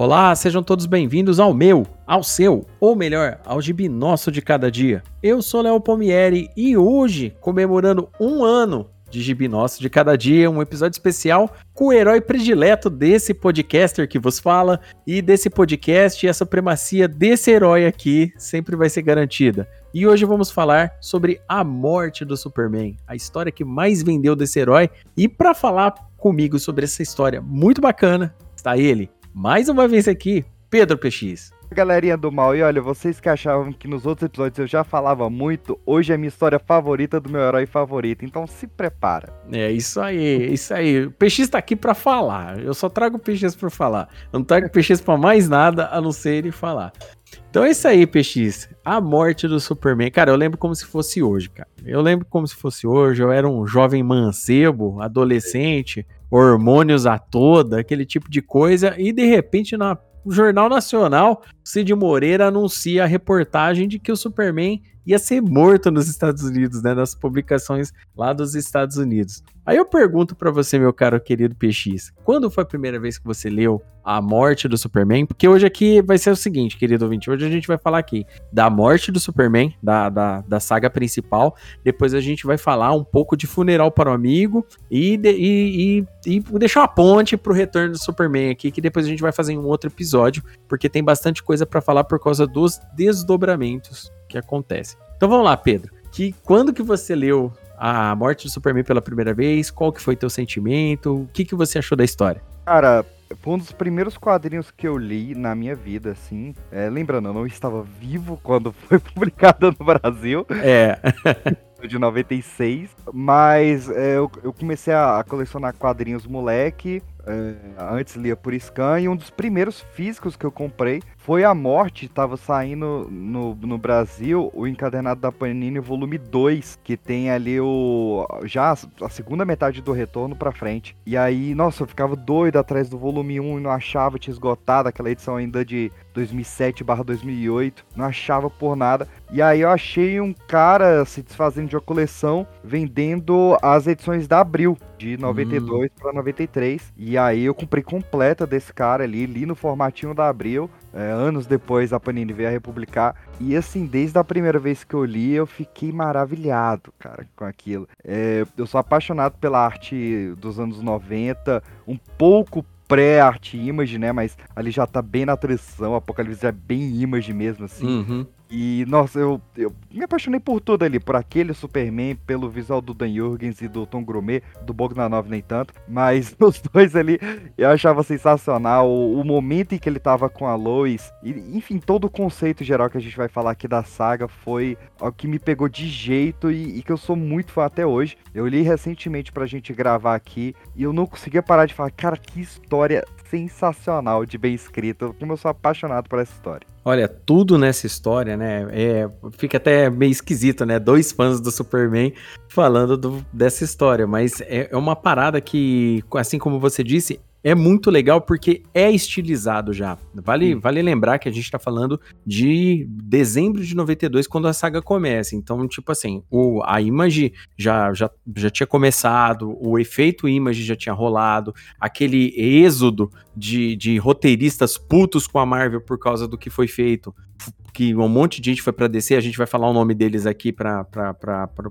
Olá, sejam todos bem-vindos ao meu, ao seu, ou melhor, ao gibi nosso de cada dia. Eu sou Léo Pomieri e hoje, comemorando um ano de Gibi Nosso de Cada Dia, um episódio especial com o herói predileto desse podcaster que vos fala e desse podcast e a supremacia desse herói aqui sempre vai ser garantida. E hoje vamos falar sobre a morte do Superman, a história que mais vendeu desse herói. E para falar comigo sobre essa história muito bacana, está ele, mais uma vez aqui, Pedro PX. Galerinha do mal, e olha, vocês que achavam que nos outros episódios eu já falava muito, hoje é a minha história favorita do meu herói favorito, então se prepara. É isso aí, isso aí. O PX tá aqui para falar. Eu só trago o PX para falar. Eu não trago o PX para mais nada a não ser ele falar. Então é isso aí, PX. A morte do Superman. Cara, eu lembro como se fosse hoje, cara. Eu lembro como se fosse hoje. Eu era um jovem mancebo, adolescente, hormônios a toda, aquele tipo de coisa. E de repente, na o Jornal Nacional, Cid Moreira anuncia a reportagem de que o Superman ia ser morto nos Estados Unidos, né, nas publicações lá dos Estados Unidos. Aí eu pergunto para você, meu caro querido PX, quando foi a primeira vez que você leu A Morte do Superman? Porque hoje aqui vai ser o seguinte, querido ouvinte, hoje a gente vai falar aqui da morte do Superman, da, da, da saga principal, depois a gente vai falar um pouco de Funeral para o Amigo e, de, e, e, e deixar uma ponte pro retorno do Superman aqui, que depois a gente vai fazer um outro episódio, porque tem bastante coisa para falar por causa dos desdobramentos que acontecem. Então vamos lá, Pedro. Que quando que você leu a morte do Superman pela primeira vez? Qual que foi teu sentimento? O que, que você achou da história? Cara, foi um dos primeiros quadrinhos que eu li na minha vida, assim. É, lembrando, eu não estava vivo quando foi publicado no Brasil. É. de 96, mas é, eu, eu, comecei a, colecionar quadrinhos moleque, é, antes lia por scan, e um dos primeiros físicos que eu comprei foi A Morte, estava saindo no, no Brasil o encadernado da Panini volume 2, que tem ali o já a segunda metade do retorno para frente. E aí, nossa, eu ficava doido atrás do volume 1 e não achava, tinha esgotado aquela edição ainda de 2007/2008, não achava por nada. E aí eu achei um cara se desfazendo de uma coleção vendendo as edições da Abril de 92 hum. para 93. E aí eu comprei completa desse cara ali, li no formatinho da Abril. É, anos depois a Panini veio a republicar. E assim, desde a primeira vez que eu li, eu fiquei maravilhado, cara, com aquilo. É, eu sou apaixonado pela arte dos anos 90, um pouco pré-arte image, né? Mas ali já tá bem na transição, Apocalipse é bem image mesmo, assim. Uhum. E, nossa, eu, eu me apaixonei por tudo ali, por aquele Superman, pelo visual do Dan Jurgens e do Tom Grumet, do Bogdanov nem tanto, mas os dois ali eu achava sensacional, o, o momento em que ele tava com a Lois, e, enfim, todo o conceito geral que a gente vai falar aqui da saga foi o que me pegou de jeito e, e que eu sou muito fã até hoje. Eu li recentemente pra gente gravar aqui e eu não conseguia parar de falar, cara, que história sensacional de bem escrita, como eu sou apaixonado por essa história. Olha, tudo nessa história, né? É, fica até meio esquisito, né? Dois fãs do Superman falando do, dessa história, mas é, é uma parada que, assim como você disse, é muito legal porque é estilizado já. Vale, vale lembrar que a gente está falando de dezembro de 92, quando a saga começa. Então, tipo assim, o, a Image já, já, já tinha começado, o efeito Image já tinha rolado, aquele êxodo de, de roteiristas putos com a Marvel por causa do que foi feito que um monte de gente foi para descer, a gente vai falar o nome deles aqui para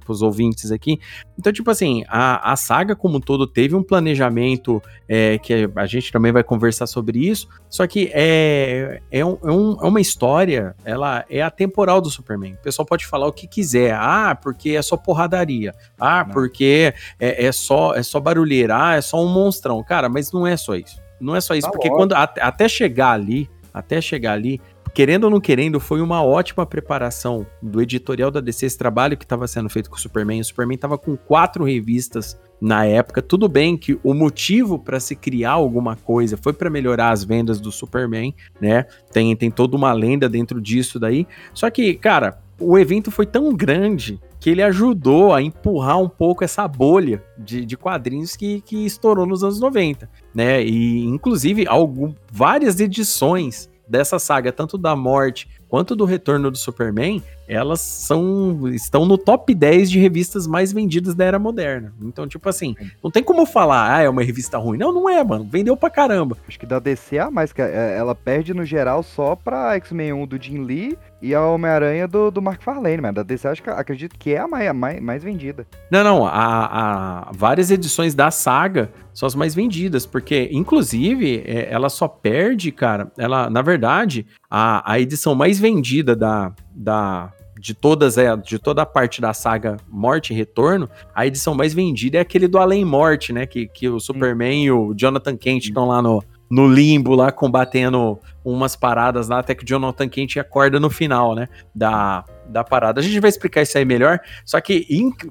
os ouvintes aqui. Então, tipo assim, a, a saga como um todo teve um planejamento é, que a gente também vai conversar sobre isso, só que é, é, um, é, um, é uma história, ela é atemporal do Superman. O pessoal pode falar o que quiser, ah, porque é só porradaria, ah, não. porque é, é, só, é só barulheira, ah, é só um monstrão. Cara, mas não é só isso. Não é só isso, tá porque quando até chegar ali, até chegar ali, querendo ou não querendo, foi uma ótima preparação do editorial da DC, esse trabalho que estava sendo feito com o Superman. O Superman estava com quatro revistas na época. Tudo bem que o motivo para se criar alguma coisa foi para melhorar as vendas do Superman, né? Tem, tem toda uma lenda dentro disso daí. Só que, cara, o evento foi tão grande que ele ajudou a empurrar um pouco essa bolha de, de quadrinhos que, que estourou nos anos 90, né? E, inclusive, algum, várias edições dessa saga, tanto da morte quanto do retorno do Superman, elas são estão no top 10 de revistas mais vendidas da era moderna. Então, tipo assim, não tem como falar, ah, é uma revista ruim. Não, não é, mano. Vendeu pra caramba. Acho que da DC a mais, que é, ela perde no geral só pra X-Men 1 do Jim Lee e a Homem-Aranha do, do Mark Farlane, mas da DC acho que acredito que é a mais, a mais, mais vendida. Não, não, a, a, várias edições da saga são as mais vendidas, porque, inclusive, é, ela só perde, cara, ela, na verdade, a, a edição mais vendida da, da, de todas é, de toda a parte da saga Morte e Retorno, a edição mais vendida é aquele do Além Morte, né? Que, que o Superman e o Jonathan Kent estão lá no, no limbo lá combatendo umas paradas lá, até que o Jonathan Kent acorda no final, né? Da, da parada. A gente vai explicar isso aí melhor. Só que,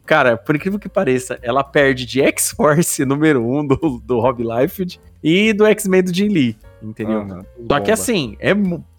cara, por incrível que pareça, ela perde de X-Force número 1 um do, do Rob Liefeld e do X-Men do Jim Lee. Entendeu? Uhum, Só que assim, é,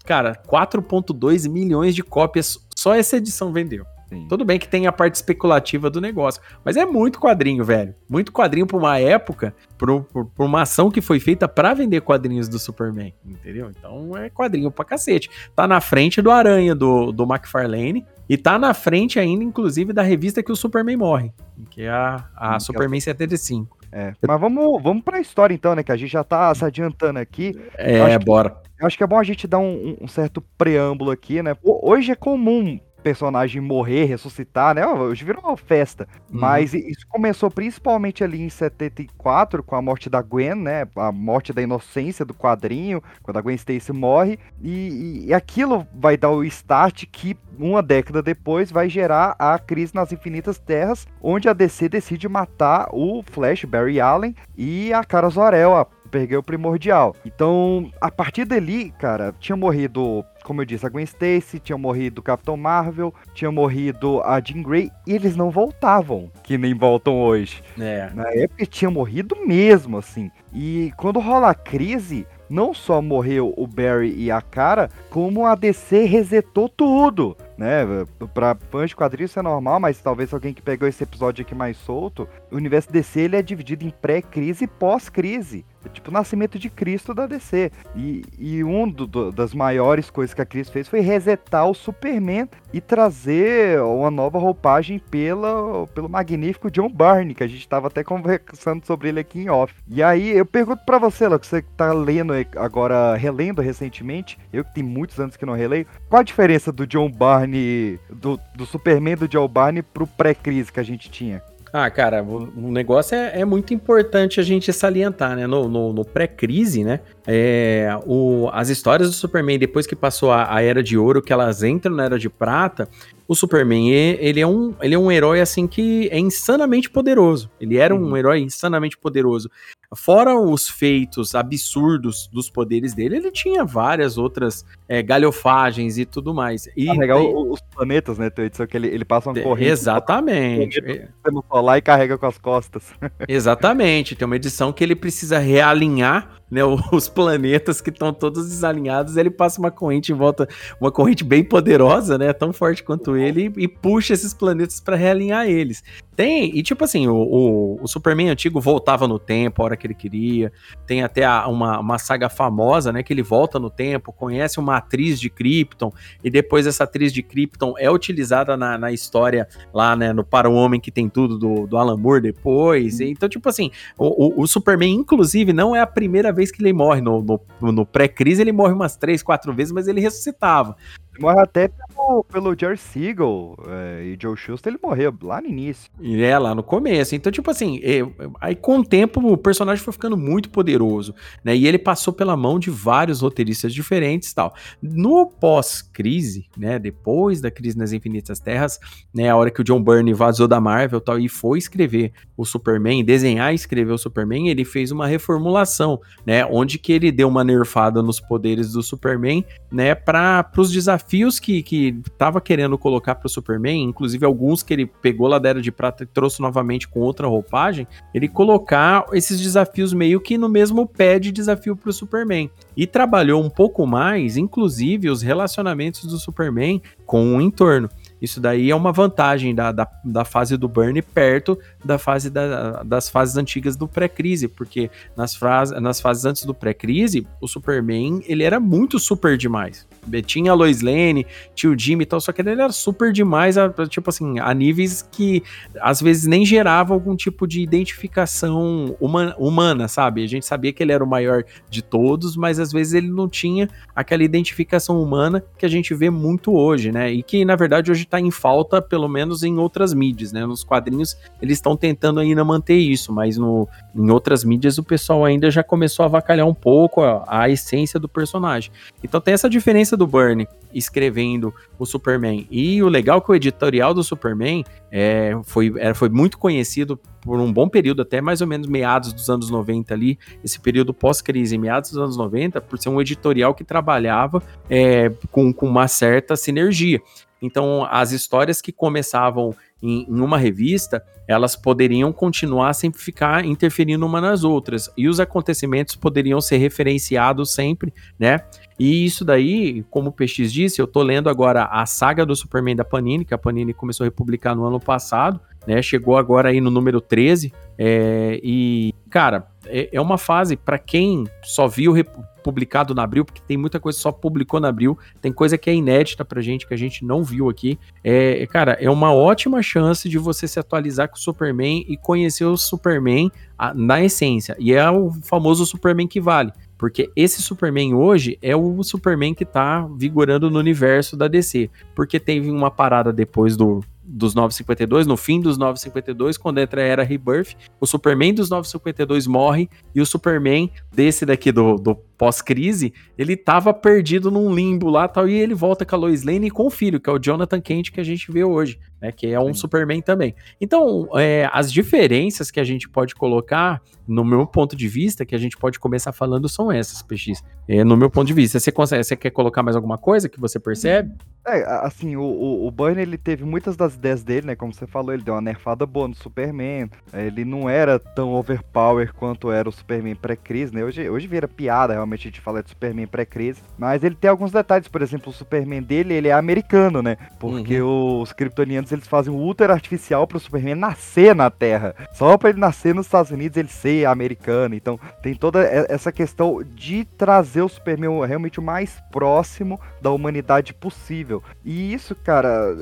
cara, 4,2 milhões de cópias só essa edição vendeu. Sim. Tudo bem que tem a parte especulativa do negócio, mas é muito quadrinho, velho. Muito quadrinho pra uma época, pra, pra uma ação que foi feita para vender quadrinhos do Superman, entendeu? Então é quadrinho pra cacete. Tá na frente do Aranha, do, do McFarlane, e tá na frente ainda, inclusive, da revista que o Superman morre, que é a, a Superman 75. É, mas vamos, vamos pra história então, né? Que a gente já tá se adiantando aqui. É, bora. Que, acho que é bom a gente dar um, um certo preâmbulo aqui, né? Hoje é comum personagem morrer, ressuscitar, né? Hoje virou uma festa. Uhum. Mas isso começou principalmente ali em 74, com a morte da Gwen, né? A morte da inocência do quadrinho, quando a Gwen Stacy morre. E, e, aquilo vai dar o start que, uma década depois, vai gerar a crise nas Infinitas Terras, onde a DC decide matar o Flash, Barry Allen, e a Cara Zor-El, a Peguei o primordial. Então, a partir dali, cara, tinha morrido, como eu disse, a Gwen Stacy, tinha morrido o Capitão Marvel, tinha morrido a Jean Grey, e eles não voltavam, que nem voltam hoje. É. Na época tinha morrido mesmo, assim. E quando rola a crise, não só morreu o Barry e a Cara, como a DC resetou tudo né? Pra fãs de quadrinhos isso é normal, mas talvez alguém que pegou esse episódio aqui mais solto, o universo DC ele é dividido em pré-crise e pós-crise. É tipo o nascimento de Cristo da DC. E, e um do, das maiores coisas que a Cris fez foi resetar o Superman e trazer uma nova roupagem pela, pelo magnífico John Byrne, que a gente estava até conversando sobre ele aqui em off. E aí eu pergunto para você, Léo, que você tá lendo agora, relendo recentemente, eu que tenho muitos anos que não releio, qual a diferença do John Barney, do, do Superman do John Barney pro pré-crise que a gente tinha? Ah, cara, o, negócio é, é, muito importante a gente salientar, né? No, no, no pré-crise, né? É, o, as histórias do Superman, depois que passou a, a, Era de Ouro, que elas entram na Era de Prata, o Superman, ele é, um, ele é um herói, assim, que é insanamente poderoso. Ele era uhum. um herói insanamente poderoso. Fora os feitos absurdos dos poderes dele, ele tinha várias outras é, galhofagens e tudo mais. E Carregar os planetas, né, Só que ele, ele passa uma corrente. Exatamente. No solar e carrega com as costas. Exatamente. Tem uma edição que ele precisa realinhar né, os planetas que estão todos desalinhados, ele passa uma corrente em volta, uma corrente bem poderosa, né, tão forte quanto ele, e, e puxa esses planetas para realinhar eles. Tem, e tipo assim, o, o, o, Superman antigo voltava no tempo a hora que ele queria. Tem até a, uma, uma saga famosa, né? Que ele volta no tempo, conhece uma atriz de Krypton, e depois essa atriz de Krypton é utilizada na, na história lá, né? No Para o Homem que tem tudo do, do Alan Moore depois. E, então, tipo assim, o, o, o, Superman, inclusive, não é a primeira vez que ele morre. No, no, no pré-crise, ele morre umas três, quatro vezes, mas ele ressuscitava. Morre até pelo, pelo George é, e Joe Schuster, ele morreu lá no início. E é, lá no começo. Então, tipo assim, é, aí com o tempo o personagem foi ficando muito poderoso, né? E ele passou pela mão de vários roteiristas diferentes tal. No pós-crise, né? Depois da crise nas Infinitas Terras, né? A hora que o John Byrne vazou da Marvel tal, e foi escrever o Superman, desenhar e escrever o Superman, ele fez uma reformulação, né? Onde que ele deu uma nerfada nos poderes do Superman, né? Para os desafios desafios que, que tava querendo colocar pro Superman, inclusive alguns que ele pegou lá da Era de Prata e trouxe novamente com outra roupagem, ele colocar esses desafios meio que no mesmo pé de desafio pro Superman. E trabalhou um pouco mais, inclusive, os relacionamentos do Superman com o entorno. Isso daí é uma vantagem da, da, da fase do Burn perto da fase da, das fases antigas do pré-crise, porque nas, frase, nas fases antes do pré-crise, o Superman, ele era muito super demais. Tinha a Lois Lane, tinha o Jimmy e tal, só que ele era super demais, a, tipo assim, a níveis que às vezes nem gerava algum tipo de identificação humana, humana, sabe? A gente sabia que ele era o maior de todos, mas às vezes ele não tinha aquela identificação humana que a gente vê muito hoje, né? E que na verdade hoje tá em falta, pelo menos em outras mídias, né? Nos quadrinhos eles estão tentando ainda manter isso, mas no, em outras mídias o pessoal ainda já começou a avacalhar um pouco a, a essência do personagem. Então tem essa diferença do Burnie escrevendo o Superman. E o legal é que o editorial do Superman é, foi, é, foi muito conhecido por um bom período, até mais ou menos meados dos anos 90 ali, esse período pós-crise, meados dos anos 90, por ser um editorial que trabalhava é, com, com uma certa sinergia. Então, as histórias que começavam em, em, uma revista, elas poderiam continuar sem ficar interferindo uma nas outras. E os acontecimentos poderiam ser referenciados sempre, né? E isso daí, como o PX disse, eu tô lendo agora a saga do Superman da Panini, que a Panini começou a republicar no ano passado, né? Chegou agora aí no número 13. É, e, cara, é, é uma fase para quem só viu publicado na Abril, porque tem muita coisa que só publicou na Abril, tem coisa que é inédita pra gente, que a gente não viu aqui. É, cara, é uma ótima chance de você se atualizar com o Superman e conhecer o Superman a, na essência. E é o famoso Superman que vale. Porque esse Superman hoje é o Superman que tá vigorando no universo da DC. Porque teve uma parada depois do, dos 952, no fim dos 952, quando entra a era Rebirth, o Superman dos 952 morre e o Superman desse daqui do, do pós-crise, ele tava perdido num limbo lá tal, e ele volta com a Lois Lane e com o filho, que é o Jonathan Kent que a gente vê hoje, né, que é um Sim. Superman também. Então, é, as diferenças que a gente pode colocar, no meu ponto de vista, que a gente pode começar falando, são essas, PX. É, no meu ponto de vista, você, consegue, você quer colocar mais alguma coisa que você percebe? É, assim, o, o, o ele teve muitas das ideias dele, né, como você falou, ele deu uma nerfada boa no Superman, ele não era tão overpower quanto era o Superman pré-crise, né, hoje, hoje vira piada, realmente a gente fala de Superman pré-crise, mas ele tem alguns detalhes, por exemplo, o Superman dele, ele é americano, né? Porque uhum. os kryptonianos, eles fazem um útero artificial pro Superman nascer na Terra. Só para ele nascer nos Estados Unidos, ele ser americano. Então, tem toda essa questão de trazer o Superman realmente o mais próximo da humanidade possível. E isso, cara,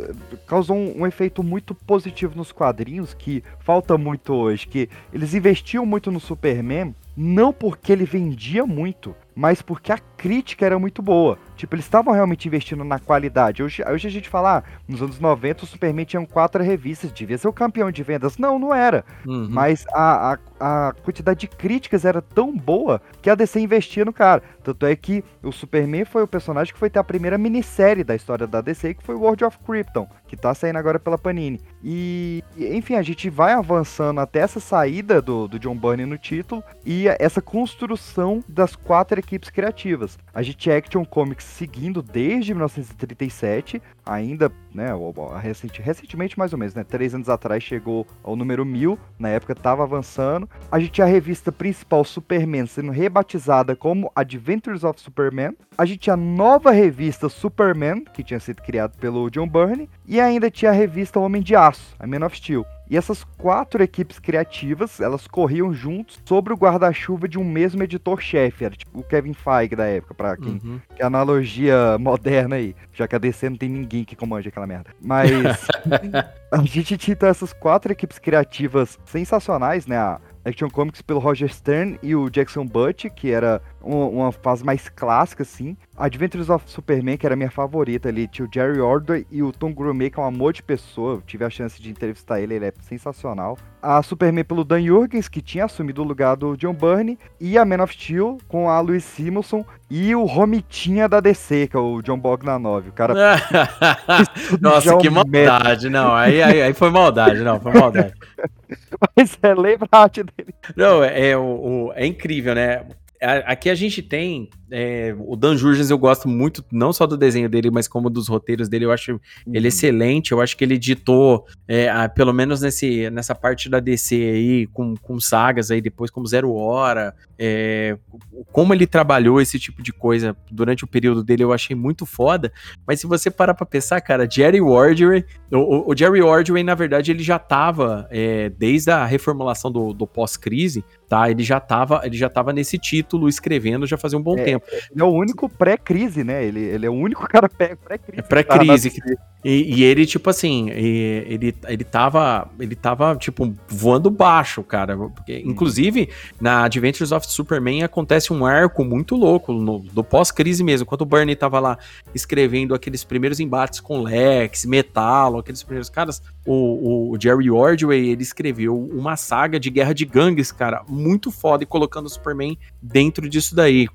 causou um, um efeito muito positivo nos quadrinhos que falta muito hoje, que eles investiam muito no Superman não porque ele vendia muito, mas porque a crítica era muito boa. Tipo, eles estavam realmente investindo na qualidade. Hoje, hoje a gente fala, ah, nos anos 90 o Superman tinha quatro revistas, devia ser o campeão de vendas. Não, não era. Uhum. Mas a, a, a, quantidade de críticas era tão boa que a DC investia no cara. Tanto é que o Superman foi o personagem que foi ter a primeira minissérie da história da DC, que foi World of Krypton, que tá saindo agora pela Panini. E, enfim, a gente vai avançando até essa saída do, do John Byrne no título e essa construção das quatro equipes criativas. A gente Action Comics seguindo desde 1937, ainda, né, recente, recentemente mais ou menos, né, três anos atrás chegou ao número 1000, na época estava avançando. A gente tinha a revista principal Superman sendo rebatizada como Adventures of Superman. A gente tinha a nova revista Superman, que tinha sido criada pelo John Byrne, e ainda tinha a revista Homem de Aço, a Man of Steel. E essas quatro equipes criativas, elas corriam juntos sobre o guarda-chuva de um mesmo editor-chefe, era tipo o Kevin Feige da época, para quem uhum. que é analogia moderna aí, já que a DC não tem ninguém que comande aquela merda. Mas a gente tinha então, essas quatro equipes criativas sensacionais, né? A Action Comics pelo Roger Stern e o Jackson Butch, que era uma, uma, fase mais clássica, assim. Adventures of Superman, que era a minha favorita ali, tinha o Jerry Ordway e o Tom Grumet, que é um amor de pessoa. Eu tive a chance de entrevistar ele, ele é sensacional. A Superman pelo Dan Jurgens, que tinha assumido o lugar do John Byrne. E a Man of Steel com a Louise Simonson e o Romitinha da DC, que é o John Bogdanov. O cara. Nossa, que maldade. Não, aí, aí, aí foi maldade, não, foi maldade. Mas é, lembra a arte dele. Não, é, é, o, é incrível, né? Aqui a gente tem é, o Dan Jurgens eu gosto muito, não só do desenho dele, mas como dos roteiros dele. Eu acho uhum. ele excelente. Eu acho que ele ditou, é, a, pelo menos nesse, nessa parte da DC aí, com, com sagas aí, depois como Zero Hora, é, como ele trabalhou esse tipo de coisa durante o período dele, eu achei muito foda. Mas se você parar pra pensar, cara, Jerry Ordway, o, o Jerry Ordway, na verdade, ele já tava, é, desde a reformulação do, do pós-crise, tá? Ele já tava, ele já tava nesse título escrevendo já fazia um bom é, tempo. Ele é o único pré-crise, né? Ele, ele é o único cara pré-crise. É pré-crise. E, e, ele, tipo assim, ele, ele tava, ele tava, tipo, voando baixo, cara. Porque, hum. Inclusive, na Adventures of Superman acontece um arco muito louco, no, do pós-crise mesmo. Quando o Bernie tava lá escrevendo aqueles primeiros embates com Lex, Metalo, aqueles primeiros caras, o, o Jerry Ordway, ele escreveu uma saga de guerra de gangues, cara, muito foda, e colocando o Superman dentro disso daí,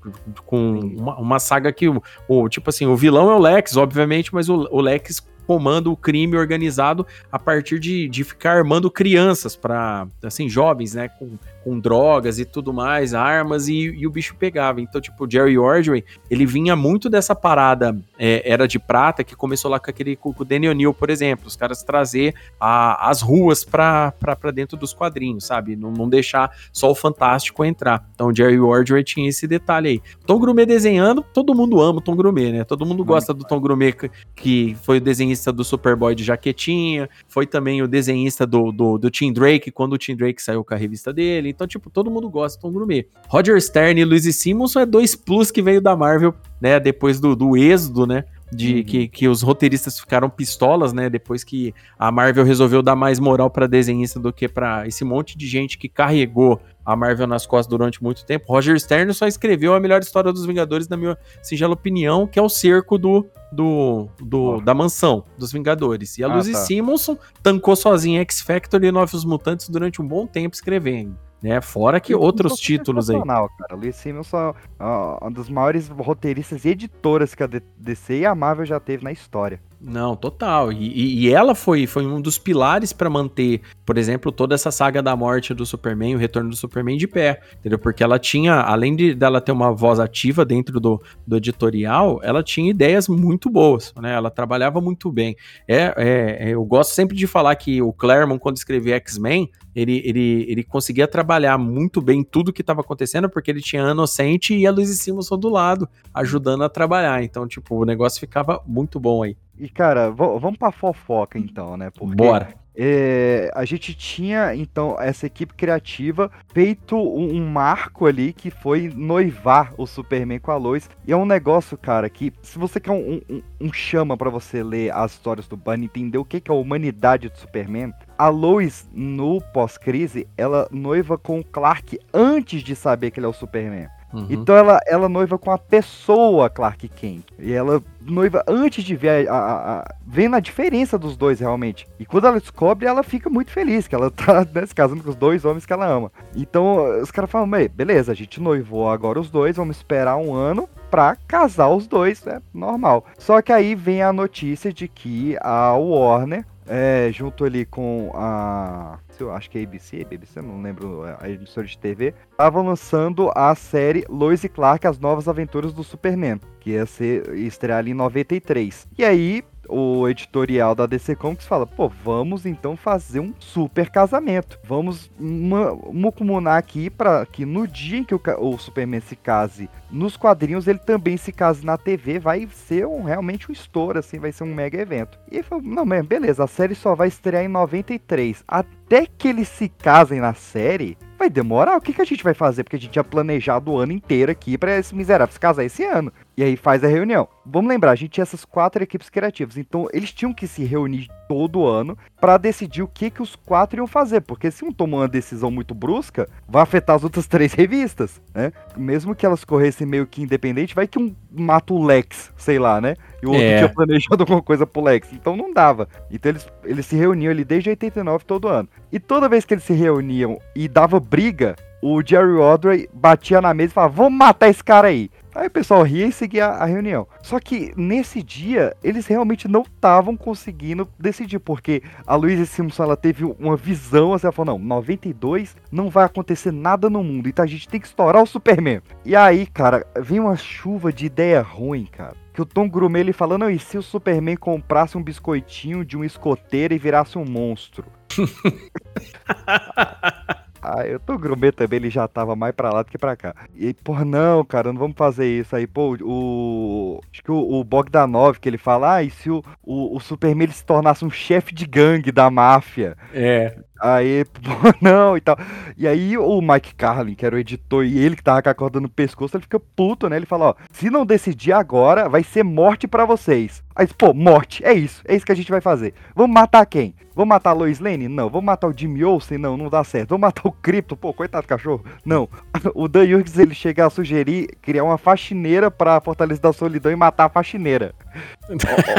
com uma, uma saga que, o, o, tipo assim, o vilão é o Lex, obviamente, mas o, o Lex comanda o crime organizado a partir de, de ficar armando crianças para, assim, jovens, né, com com drogas e tudo mais, armas, e, e, o bicho pegava. Então, tipo, o Jerry Ordway, ele vinha muito dessa parada é, Era de Prata, que começou lá com aquele com o Daniel Neal, por exemplo, os caras trazer a, as ruas pra, pra, pra dentro dos quadrinhos, sabe? Não, não deixar só o Fantástico entrar. Então, o Jerry Ordway tinha esse detalhe aí. Tom Grumet desenhando, todo mundo ama o Tom Grumet, né? Todo mundo gosta do Tom Grumet, que foi o desenhista do Superboy de Jaquetinha, foi também o desenhista do, do, do Tim Drake, quando o Tim Drake saiu com a revista dele, então, tipo, todo mundo gosta do Tom Gourmet. Roger Stern e Luiz Simonson é dois plus que veio da Marvel, né? Depois do, do êxodo, né? De uhum. que, que os roteiristas ficaram pistolas, né? Depois que a Marvel resolveu dar mais moral para desenhista do que para esse monte de gente que carregou a Marvel nas costas durante muito tempo. Roger Stern só escreveu a melhor história dos Vingadores, na minha singela opinião, que é o cerco do, do, do oh. da mansão dos Vingadores. E a ah, Lucy tá. Simonson tancou sozinha X Factor e Novos Mutantes durante um bom tempo escrevendo né? Fora que outros títulos aí. Cara. Lee Simonson é um dos maiores roteiristas e editoras que a DC e a Marvel já teve na história. Não, total. E, e ela foi, foi um dos pilares para manter, por exemplo, toda essa saga da morte do Superman, o retorno do Superman de pé, entendeu? Porque ela tinha, além de dela ter uma voz ativa dentro do, do editorial, ela tinha ideias muito boas, né? Ela trabalhava muito bem. É, é, é eu gosto sempre de falar que o Claremont, quando escrevia X-Men, ele, ele, ele conseguia trabalhar muito bem tudo que estava acontecendo, porque ele tinha a Inocente e a Luiz Simonson do lado, ajudando a trabalhar. Então, tipo, o negócio ficava muito bom aí. E, cara, vamos pra fofoca então, né? Porque, Bora. É, a gente tinha, então, essa equipe criativa feito um, um, marco ali que foi noivar o Superman com a Lois. E é um negócio, cara, que se você quer um, um, um chama para você ler as histórias do Bunny, entender o que, que é a humanidade do Superman, a Lois, no pós-crise, ela noiva com o Clark antes de saber que ele é o Superman. Uhum. Então ela, ela noiva com a pessoa Clark Kent. E ela noiva antes de ver a, a, a, vendo a diferença dos dois realmente. E quando ela descobre, ela fica muito feliz que ela tá né, se casando com os dois homens que ela ama. Então os caras falam, beleza, a gente noivou agora os dois, vamos esperar um ano pra casar os dois, é normal. Só que aí vem a notícia de que a Warner é, junto ali com a. Acho que é ABC, BBC, não lembro a emissora de TV, estavam lançando a série Lois e Clark, As Novas Aventuras do Superman, que ia ser estrear ali em 93. E aí, o editorial da DC Comics fala: pô, vamos então fazer um super casamento. Vamos mucumunar aqui para que no dia em que o, o, Superman se case nos quadrinhos, ele também se case na TV. Vai ser um, realmente um estouro, assim, vai ser um mega evento. E falou: não, beleza, a série só vai estrear em 93. Até que eles se casem na série, vai demorar. O que, que a gente vai fazer? Porque a gente tinha planejado o ano inteiro aqui para esse miserável se casar esse ano. E aí faz a reunião. Vamos lembrar, a gente tinha essas quatro equipes criativas. Então eles tinham que se reunir todo ano para decidir o que, que os quatro iam fazer. Porque se um tomou uma decisão muito brusca, vai afetar as outras três revistas, né? Mesmo que elas corressem meio que independente, vai que um mata o Lex, sei lá, né? E o outro é. tinha planejado alguma coisa pro Lex. Então não dava. Então eles, eles se reuniam ali desde 89 todo ano. E toda vez que eles se reuniam e dava briga, o Jerry Audrey batia na mesa e falava: Vamos matar esse cara aí. Aí o pessoal ria e seguia a reunião. Só que nesse dia, eles realmente não estavam conseguindo decidir, porque a Louise Simpson ela teve uma visão, assim, ela falou: não, 92 não vai acontecer nada no mundo, então a gente tem que estourar o Superman. E aí, cara, vem uma chuva de ideia ruim, cara. Que o Tom Grumet ele falando, e se o Superman comprasse um biscoitinho de um escoteiro e virasse um monstro? Ah, eu tô grumê também, ele já tava mais pra lá do que pra cá. E, porra, não, cara, não vamos fazer isso. Aí, pô, o. Acho que o, o Bogdanov, que ele fala, ah, e se o, o, o Superman se tornasse um chefe de gangue da máfia? É. Aí, não, e tal. E aí o Mike Carlin, que era o editor, e ele que tava com a corda no pescoço, ele fica puto, né? Ele fala, ó, se não decidir agora, vai ser morte para vocês. Aí, pô, morte, é isso, é isso que a gente vai fazer. Vamos matar quem? Vamos matar a Lois Lane? Não. Vamos matar o Jimmy Olsen? Não, não dá certo. Vamos matar o Crypto? Pô, coitado do cachorro. Não. O Dan Hughes, ele chega a sugerir criar uma faxineira pra Fortaleza da Solidão e matar a faxineira.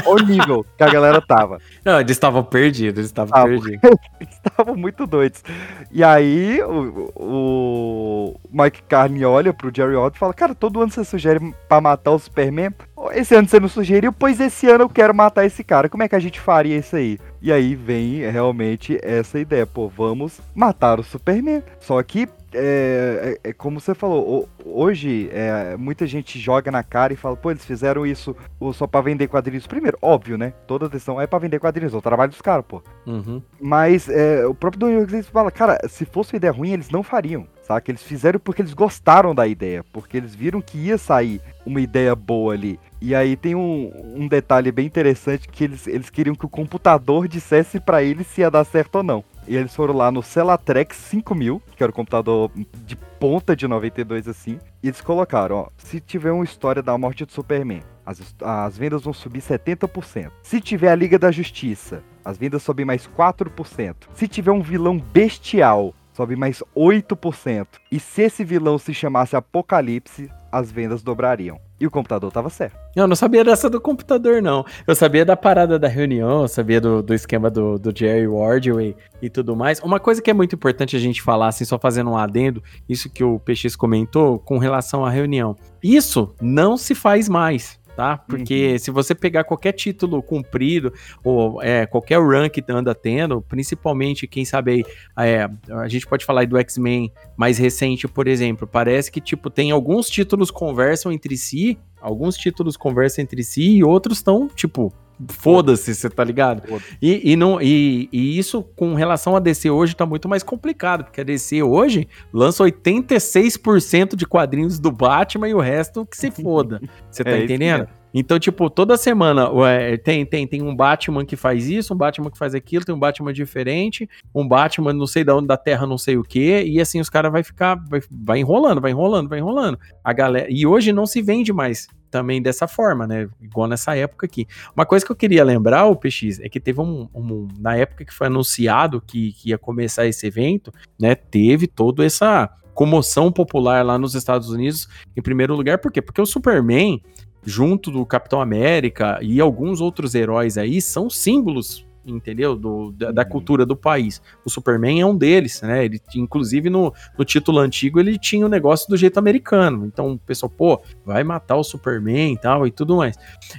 Olha o nível que a galera tava. Não, eles estavam perdidos, eles estavam ah, perdidos. eles estavam muito doidos. E aí, o, o Mike Carney olha pro Jerry Odd e fala, cara, todo ano você sugere pra matar o Superman? Esse ano você não sugeriu, pois esse ano eu quero matar esse cara. Como é que a gente faria isso aí? E aí vem realmente essa ideia, pô, vamos matar o Superman. Só que é, é, é, como você falou, hoje é, muita gente joga na cara e fala, pô, eles fizeram isso só para vender quadrinhos. Primeiro, óbvio, né? Toda decisão é para vender quadrinhos, é o trabalho dos caras, pô. Uhum. Mas é, o próprio Don Hughes fala, cara, se fosse uma ideia ruim, eles não fariam, sabe? Eles fizeram porque eles gostaram da ideia, porque eles viram que ia sair uma ideia boa ali. E aí tem um, um detalhe bem interessante que eles, eles queriam que o computador dissesse para eles se ia dar certo ou não. E eles foram lá no Celatrex 5000, que era o computador de ponta de 92 assim, e eles colocaram, ó, se tiver uma história da morte do Superman, as, as vendas vão subir 70%. Se tiver a Liga da Justiça, as vendas sobem mais 4%. Se tiver um vilão bestial, sobe mais 8%. E se esse vilão se chamasse Apocalipse, as vendas dobrariam. E o computador tava certo. Eu não sabia dessa do computador, não. Eu sabia da parada da reunião, eu sabia do, do esquema do, do Jerry Wardway e tudo mais. Uma coisa que é muito importante a gente falar, assim, só fazendo um adendo, isso que o PX comentou com relação à reunião. Isso não se faz mais tá? Porque uhum. se você pegar qualquer título cumprido, ou é, qualquer run que anda tendo, principalmente, quem sabe aí, é, a gente pode falar aí do X-Men mais recente, por exemplo, parece que, tipo, tem alguns títulos conversam entre si, alguns títulos conversam entre si e outros estão, tipo, Foda-se, você tá ligado? E, e, não, e, e, isso com relação a DC hoje tá muito mais complicado, porque a DC hoje lança 86% de quadrinhos do Batman e o resto que se foda. Você tá é entendendo? Então, tipo, toda semana ué, tem, tem, tem um Batman que faz isso, um Batman que faz aquilo, tem um Batman diferente, um Batman não sei da onde da Terra, não sei o que, e assim os caras vai ficar, vai, vai enrolando, vai enrolando, vai enrolando. A galera, e hoje não se vende mais também dessa forma, né? Igual nessa época aqui. Uma coisa que eu queria lembrar, o PX, é que teve um, um na época que foi anunciado que, que ia começar esse evento, né? Teve toda essa comoção popular lá nos Estados Unidos, em primeiro lugar, por quê? Porque o Superman, junto do Capitão América e alguns outros heróis aí, são símbolos entendeu? Do, da, da, uhum. cultura do país. O Superman é um deles, né? Ele, inclusive, no, no título antigo, ele tinha o um negócio do jeito americano. Então, o pessoal, pô, vai matar o Superman e tal, e tudo mais.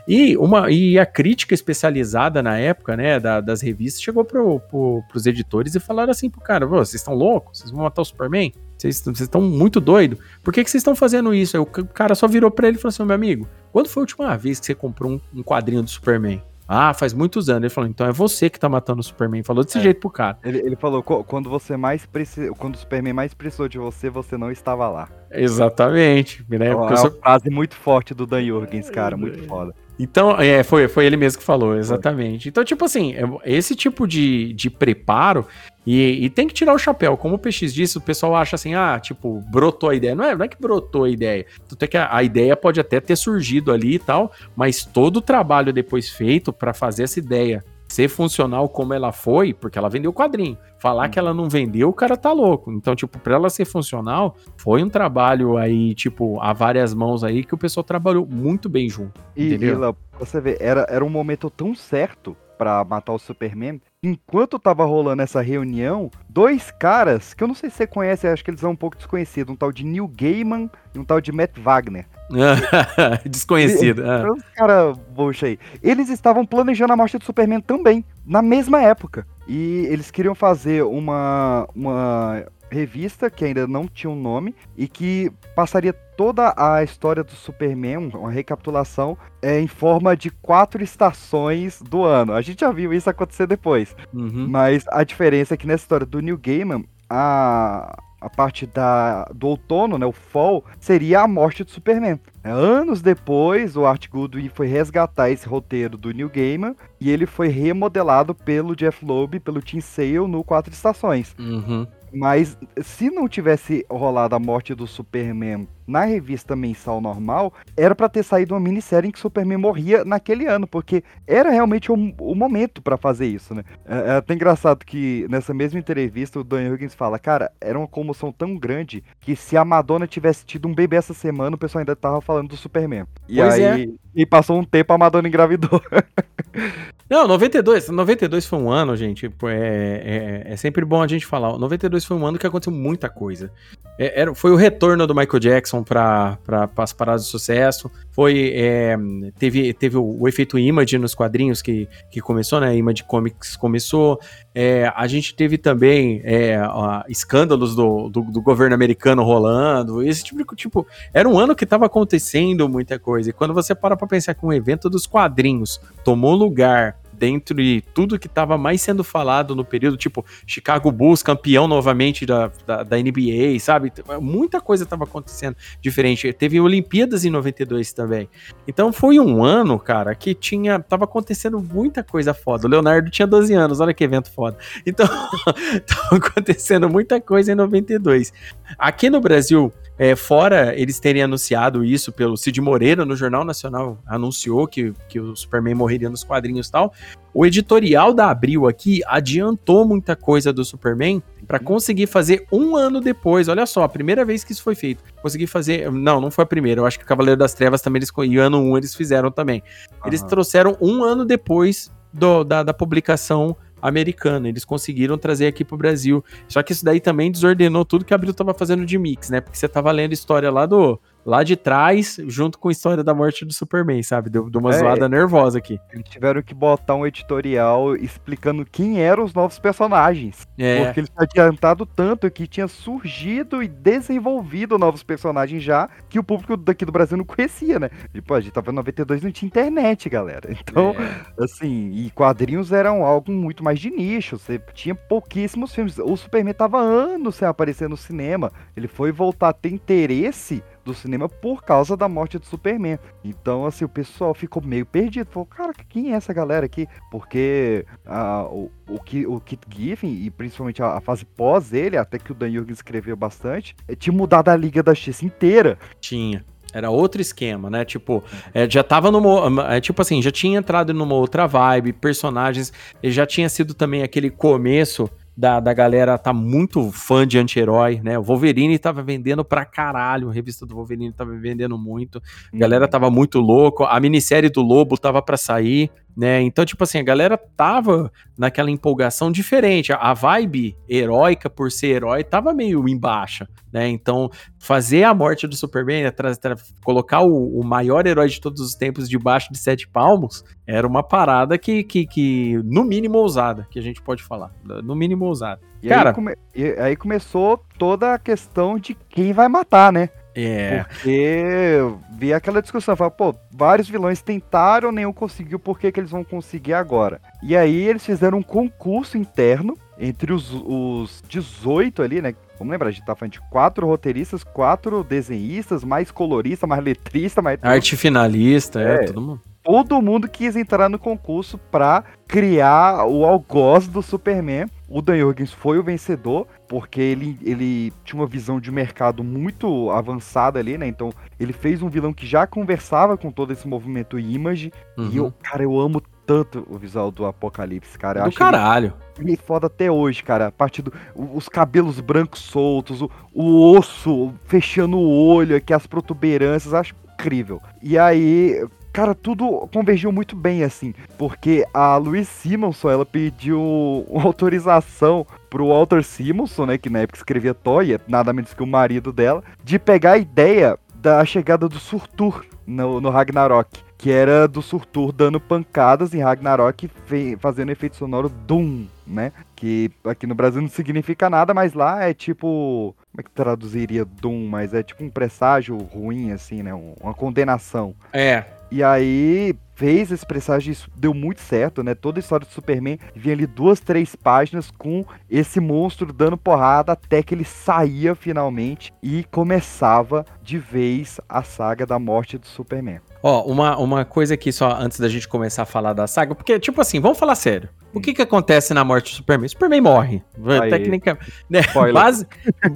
E, uma, e a crítica especializada na época, né, da, das revistas, chegou pro, pro, pros editores e falaram assim pro cara, vocês estão loucos? Vocês vão matar o Superman? Vocês estão muito doidos? Por que, que vocês estão fazendo isso? Aí o cara só virou pra ele e falou assim, meu amigo, quando foi a última vez que você comprou um, um quadrinho do Superman? Ah, faz muitos anos. Ele falou, então é você que tá matando o Superman. Falou desse é. jeito pro cara. Ele, ele falou, quando você mais precisou, quando o Superman mais precisou de você, você não estava lá. Exatamente. Né? é uma sou... frase muito forte do Dan Jurgens, cara, muito foda. Então, é, foi, foi ele mesmo que falou, exatamente. Então, tipo assim, é, esse tipo de, de preparo, e, e, tem que tirar o chapéu. Como o PX disse, o pessoal acha assim, ah, tipo, brotou a ideia. Não é, não é que brotou a ideia. Tanto é que a, a ideia pode até ter surgido ali e tal, mas todo o trabalho depois feito para fazer essa ideia ser funcional como ela foi, porque ela vendeu o quadrinho. Falar que ela não vendeu, o cara tá louco. Então, tipo, pra ela ser funcional, foi um trabalho aí, tipo, a várias mãos aí que o pessoal trabalhou muito bem junto. E, entendeu? E, você vê, era, era um momento tão certo para matar o Superman enquanto tava rolando essa reunião, dois caras, que eu não sei se você conhece, acho que eles são um pouco desconhecidos, um tal de Neil Gaiman e um tal de Matt Wagner. Desconhecido. Ah. Os caras, poxa aí. Eles estavam planejando a morte do Superman também, na mesma época. E eles queriam fazer uma, uma revista que ainda não tinha um nome e que passaria toda a história do Superman, uma recapitulação, é, em forma de quatro estações do ano. A gente já viu isso acontecer depois. Uhum. Mas a diferença é que nessa história do New Gaiman, a, a parte da, do outono, né, o fall, seria a morte do Superman. Anos depois, o Art Goodwin foi resgatar esse roteiro do New Gaiman e ele foi remodelado pelo Jeff Loeb, pelo Tim Sale no Quatro Estações. Uhum. Mas se não tivesse rolado a morte do Superman na revista mensal normal, era para ter saído uma minissérie em que Superman morria naquele ano, porque era realmente o, o momento para fazer isso, né? É, é, até engraçado que nessa mesma entrevista o Dan Higgins fala, cara, era uma comoção tão grande que se a Madonna tivesse tido um bebê essa semana, o pessoal ainda tava falando do Superman. E Pois aí, e passou um tempo, a Madonna engravidou. Não, 92. 92 foi um ano, gente. É, é, é sempre bom a gente falar. 92 foi um ano que aconteceu muita coisa. É, era, foi o retorno do Michael Jackson para as paradas de sucesso. Foi. é, teve teve o, o efeito Image nos quadrinhos que, que começou, né? Image Comics começou. É, a gente teve também é, ó, escândalos do, do, do governo americano rolando. Esse tipo de. Tipo, era um ano que estava acontecendo muita coisa. E quando você para pra pensar que um evento dos quadrinhos tomou lugar dentro de tudo que estava mais sendo falado no período, tipo Chicago Bulls campeão novamente da, da, da NBA, sabe? Muita coisa estava acontecendo diferente. Teve Olimpíadas em 92 também. Então foi um ano, cara, que tinha tava acontecendo muita coisa foda. O Leonardo tinha 12 anos, olha que evento foda. Então tava acontecendo muita coisa em 92. Aqui no Brasil, é, fora eles terem anunciado isso pelo Cid Moreira no Jornal Nacional, anunciou que, que o Superman morreria nos quadrinhos e tal. O editorial da Abril aqui adiantou muita coisa do Superman para conseguir fazer um ano depois. Olha só, a primeira vez que isso foi feito. Consegui fazer. Não, não foi a primeira. Eu acho que o Cavaleiro das Trevas também eles. E ano 1 um, eles fizeram também. Eles Aham. trouxeram um ano depois do- da, da publicação americana. Eles conseguiram trazer aqui pro Brasil. Só que isso daí também desordenou tudo que a Abril tava fazendo de mix, né? Porque você tava lendo história lá do lá de trás, junto com a história da morte do Superman, sabe? Deu, deu uma É. zoada nervosa aqui. Eles tiveram que botar um editorial explicando quem eram os novos personagens. É. Porque eles tinham adiantado tanto que tinha surgido e desenvolvido novos personagens já que o público daqui do Brasil não conhecia, né? E, pô, a gente tava em 92 não tinha internet, galera. Então, É. assim, e quadrinhos eram algo muito mais de nicho. Você tinha pouquíssimos filmes. O Superman tava anos sem aparecer no cinema. Ele foi voltar a ter interesse do cinema por causa da morte do Superman. Então, assim, o pessoal ficou meio perdido. Falou, cara, quem é essa galera aqui? Porque ah, o, o, o Kit Giffen, e principalmente a, a fase pós ele, até que o Dan Jurgens escreveu bastante, eh, tinha mudado a Liga da Justiça inteira. Tinha. Era outro esquema, né? Tipo, é, já tava numa. É, tipo assim, já tinha entrado numa outra vibe, personagens. Já tinha sido também aquele começo da, da galera tá muito fã de anti-herói, né? O Wolverine tava vendendo pra caralho. A revista do Wolverine tava vendendo muito. A galera tava muito louco. A minissérie do Lobo tava pra sair, né? Então, tipo assim, a galera tava naquela empolgação diferente. A, vibe heróica por ser herói tava meio em baixa, né? Então, fazer a morte do Superman, né, tra- tra- colocar o, o maior herói de todos os tempos debaixo de sete palmos, era uma parada que, que, que, no mínimo, ousada, que a gente pode falar. No mínimo, ousada. E Cara- aí, come- e aí começou toda a questão de quem vai matar, né? É. Porque vi aquela discussão, fala, pô, vários vilões tentaram, nenhum conseguiu, por que, que eles vão conseguir agora? E aí eles fizeram um concurso interno entre os, os 18 ali, né? Vamos lembrar, a gente tá falando de quatro roteiristas, quatro desenhistas, mais colorista, mais letrista, mais. Arte finalista, é, É. todo mundo. todo mundo quis entrar no concurso pra criar o algoz do Superman. O Dan Jurgens foi o vencedor, porque ele, ele tinha uma visão de mercado muito avançada ali, né? Então, ele fez um vilão que já conversava com todo esse movimento Image. E Uhum. eu, cara, eu amo tanto o visual do Apocalipse, cara. Eu Do ele- caralho. ele é foda até hoje, cara. A partir do. Os cabelos brancos soltos, o, o osso fechando o olho aqui, as protuberâncias, acho incrível. E aí, cara, tudo convergiu muito bem, assim, porque a Louise Simonson, ela pediu autorização pro Walter Simonson, né, que na época escrevia Toya, nada menos que o marido dela, de pegar a ideia da chegada do Surtur no, no Ragnarok que era do Surtur dando pancadas em Ragnarok fazendo efeito sonoro Doom, né? Que aqui no Brasil não significa nada, mas lá é tipo. Como é que traduziria Doom? Mas é tipo um presságio ruim, assim, né? Uma condenação. É. E aí fez esse presságio, isso deu muito certo, né? Toda a história do Superman vinha ali duas, três páginas com esse monstro dando porrada até que ele saía finalmente e começava de vez a saga da morte do Superman. Ó, uma, uma coisa aqui só antes da gente começar a falar da saga, porque, tipo assim, vamos falar sério. O que que acontece na morte do Superman? Superman morre. Aí. Técnica. Né, spoiler. Base,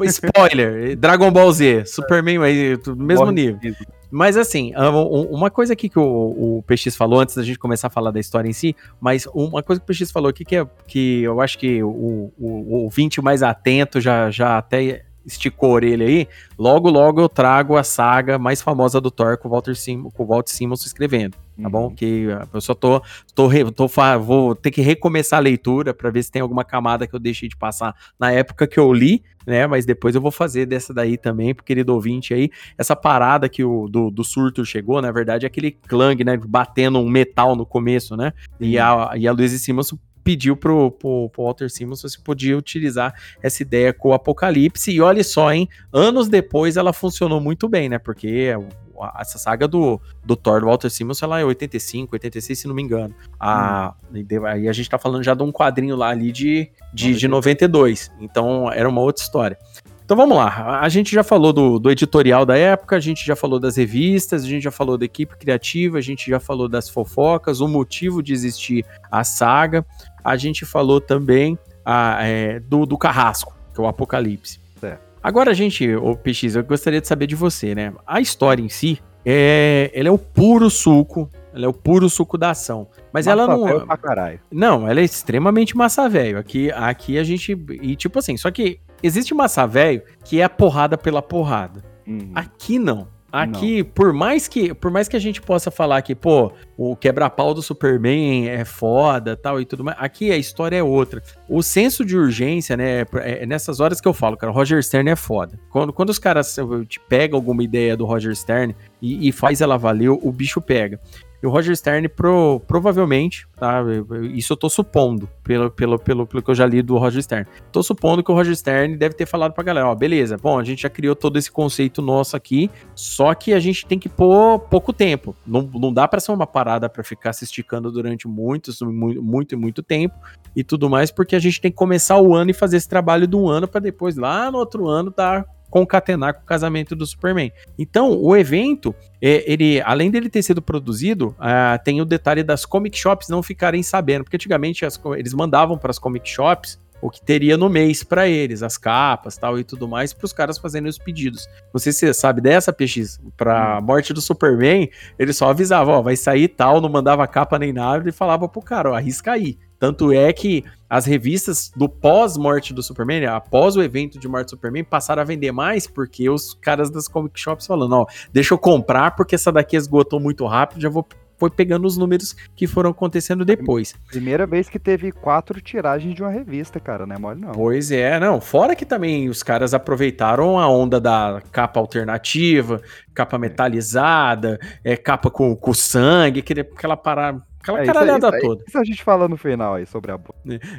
spoiler. Dragon Ball Z. Superman aí, mesmo morre nível. Mesmo. Mas assim, uma coisa aqui que o, o PX falou antes da gente começar a falar da história em si, mas uma coisa que o PX falou aqui que, é, que eu acho que o, o, o ouvinte mais atento já, já até esticou a orelha aí, logo logo eu trago a saga mais famosa do Thor com o Walter Sim, com o Walt Simmons escrevendo, tá uhum. bom? Que eu só tô, tô, tô, vou ter que recomeçar a leitura para ver se tem alguma camada que eu deixei de passar na época que eu li, né? Mas depois eu vou fazer dessa daí também, pro querido ouvinte aí, essa parada que o do, do surto chegou, na verdade, é aquele clang, né? Batendo um metal no começo, né? E a, e a Luiz Simmons pediu pro, pro, pro Walter Simmons se podia utilizar essa ideia com o Apocalipse. E olha só, hein? Anos depois ela funcionou muito bem, né? Porque essa saga do, do Thor do Walter Simmons, ela é 85, 86, se não me engano. A, hum. Aí a gente tá falando já de um quadrinho lá ali de, de, de 92. Então era uma outra história. Então vamos lá, a gente já falou do, do, editorial da época, a gente já falou das revistas, a gente já falou da equipe criativa, a gente já falou das fofocas, o motivo de existir a saga, a gente falou também a, é, do, do carrasco, que é o Apocalipse. É. Agora a gente, o PX, eu gostaria de saber de você, né? A história em si, é, ela é o puro suco ela é o puro suco da ação. Mas massa ela não. Pra caralho. Não, ela é extremamente massa velho. Aqui, aqui a gente. E tipo assim, só que existe massa velho que é a porrada pela porrada. Uhum. Aqui não. Aqui, não. por mais que por mais que a gente possa falar que, pô, o quebra-pau do Superman é foda, tal e tudo mais, aqui a história é outra. O senso de urgência, né, é, é nessas horas que eu falo, cara, o Roger Stern é foda. Quando, quando os caras te pegam alguma ideia do Roger Stern e, e faz ela valer, o bicho pega. E o Roger Stern pro, provavelmente, tá? Isso eu tô supondo, pelo, pelo, pelo, pelo que eu já li do Roger Stern. Tô supondo que o Roger Stern deve ter falado pra galera, ó, beleza, bom, a gente já criou todo esse conceito nosso aqui, só que a gente tem que pôr pouco tempo. Não, não dá para ser uma parada para ficar se esticando durante muitos, muito, muito e muito tempo e tudo mais, porque a gente tem que começar o ano e fazer esse trabalho de um ano para depois, lá no outro ano, tá concatenar com o casamento do Superman. Então, o evento, é, ele, além dele ter sido produzido, uh, tem o detalhe das comic shops não ficarem sabendo, porque antigamente as, eles mandavam para as comic shops o que teria no mês para eles, as capas, tal e tudo mais, para os caras fazerem os pedidos. Não sei se você sabe dessa, PX, para hum. morte do Superman, ele só avisava, ó, vai sair tal, não mandava capa nem nada e falava pro cara, ó, arrisca aí. Tanto é que as revistas do pós-morte do Superman, após o evento de morte do Superman, passaram a vender mais porque os caras das comic shops falando, ó, deixa eu comprar porque essa daqui esgotou muito rápido, já vou foi pegando os números que foram acontecendo depois. Primeira vez que teve quatro tiragens de uma revista, cara, não é mole não. Pois é, não. Fora que também os caras aproveitaram a onda da capa alternativa, capa metalizada, é, capa com, com sangue, aquela parada Aquela é, caralhada isso, toda. Isso a gente fala no final aí sobre a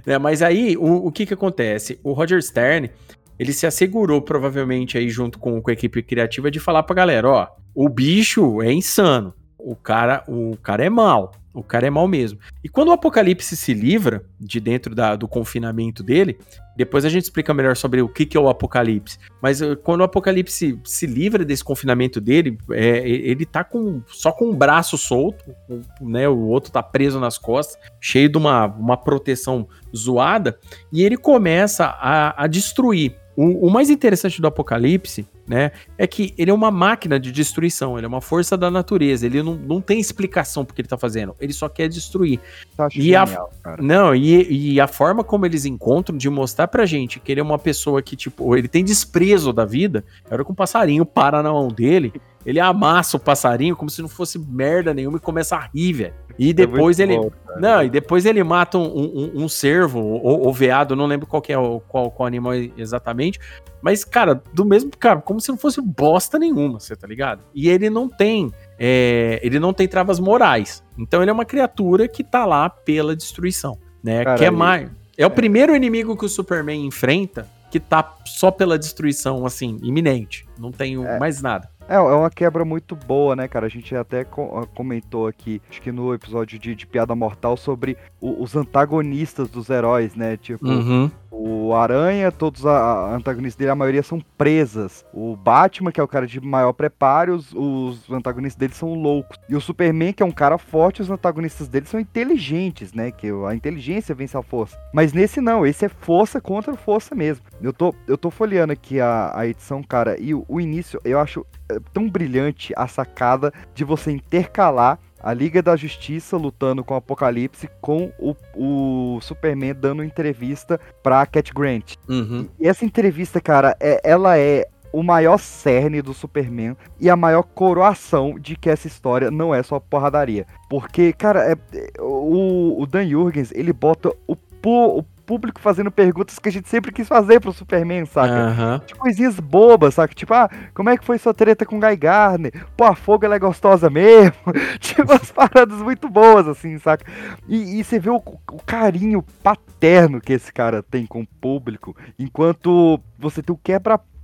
é, é, Mas aí, o, o que que acontece? O Roger Stern, ele se assegurou provavelmente aí junto com, com a equipe criativa de falar pra galera, ó, o bicho é insano. O cara, o cara é mal. O cara é mal mesmo. E quando o Apocalipse se livra de dentro da, do confinamento dele, depois a gente explica melhor sobre o que, que é o Apocalipse. Mas uh, quando o Apocalipse se livra desse confinamento dele, é, ele tá com, só com um braço solto, né? O outro tá preso nas costas, cheio de uma, uma proteção zoada, e ele começa a, a destruir. O, o mais interessante do Apocalipse né? É que ele é uma máquina de destruição, ele é uma força da natureza, ele não, não tem explicação porque ele tá fazendo, ele só quer destruir. Tá e genial, a, cara. Não, e, e a forma como eles encontram de mostrar pra gente que ele é uma pessoa que, tipo, ele tem desprezo da vida, é hora que um passarinho para na mão dele, ele amassa o passarinho como se não fosse merda nenhuma e começa a rir, velho. E é depois é ele. Bom, não, e depois ele mata um, um, um cervo ou, ou, veado, não lembro qual é o qual, qual animal exatamente. Mas, cara, do mesmo, cara, como se não fosse bosta nenhuma, você tá ligado? E ele não tem. É, ele não tem travas morais. Então ele é uma criatura que tá lá pela destruição. Né? Cara, que é mais. É, é o primeiro inimigo que o Superman enfrenta que tá só pela destruição, assim, iminente. Não tem é. mais nada. É, é uma quebra muito boa, né, cara? A gente até ah, comentou aqui, acho que no episódio de, de Piada Mortal, sobre o, os antagonistas dos heróis, né? Tipo, uhum. o Aranha, todos os antagonistas dele, a maioria são presas. O Batman, que é o cara de maior preparo, os, os antagonistas dele são loucos. E o Superman, que é um cara forte, os antagonistas dele são inteligentes, né? Que a inteligência vence a força. Mas nesse não, esse é força contra força mesmo. Eu tô, eu tô folheando aqui a, a edição, cara, e o, o início, eu acho tão brilhante a sacada de você intercalar a Liga da Justiça lutando com o Apocalipse com o, o Superman dando entrevista pra Cat Grant. Uhum. E essa entrevista, cara, é, ela é o maior cerne do Superman e a maior coroação de que essa história não é só porradaria. Porque, cara, é, o, o Dan Jurgens, ele bota o, o público fazendo perguntas que a gente sempre quis fazer pro Superman, saca? Uhum. Tipo, coisinhas bobas, saca? Tipo, ah, como é que foi sua treta com Guy Gardner? Pô, a fogo ela é gostosa mesmo. tipo, umas paradas muito boas, assim, saca? E, e você vê o, o, carinho paterno que esse cara tem com o público, enquanto você tem o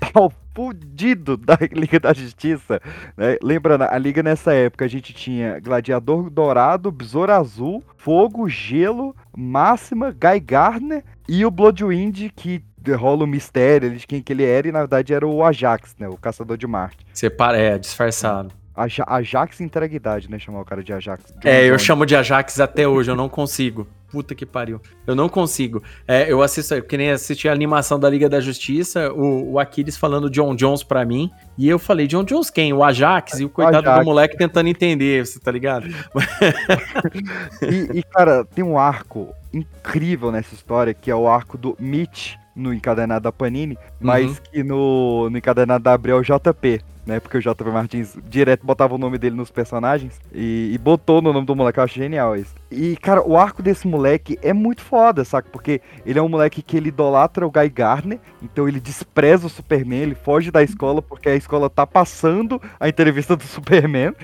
quebra-pau fudido da Liga da Justiça. Né? Lembrando, a Liga nessa época a gente tinha Gladiador Dourado, Besouro Azul, Fogo, Gelo, Máxima, Guy Gardner e o Bloodwind, que rola o mistério de quem que ele era, e na verdade era o Ajax, né? O Caçador de Marte. Separa, é, disfarçado. Ajax entrega idade, né? Chamar o cara de Ajax. De é, eu chamo de Ajax até hoje, eu não consigo. Puta que pariu. Eu não consigo. É, eu assisto, que nem assisti a animação da Liga da Justiça, o, o Aquiles falando John Jones pra mim. E eu falei, John Jones quem? O Ajax e o coitado Ajax. do moleque tentando entender, você tá ligado? e, e, cara, tem um arco incrível nessa história, que é o arco do Mitch no encadenado da Panini, mas uhum. que no, no encadenado da Abril é o JP né? Porque o JP Martins direto botava o nome dele nos personagens e, e, botou no nome do moleque. Eu acho genial isso. E, cara, o arco desse moleque é muito foda, saca? Porque ele é um moleque que ele idolatra o Guy Gardner, então ele despreza o Superman, ele foge da escola porque a escola tá passando a entrevista do Superman.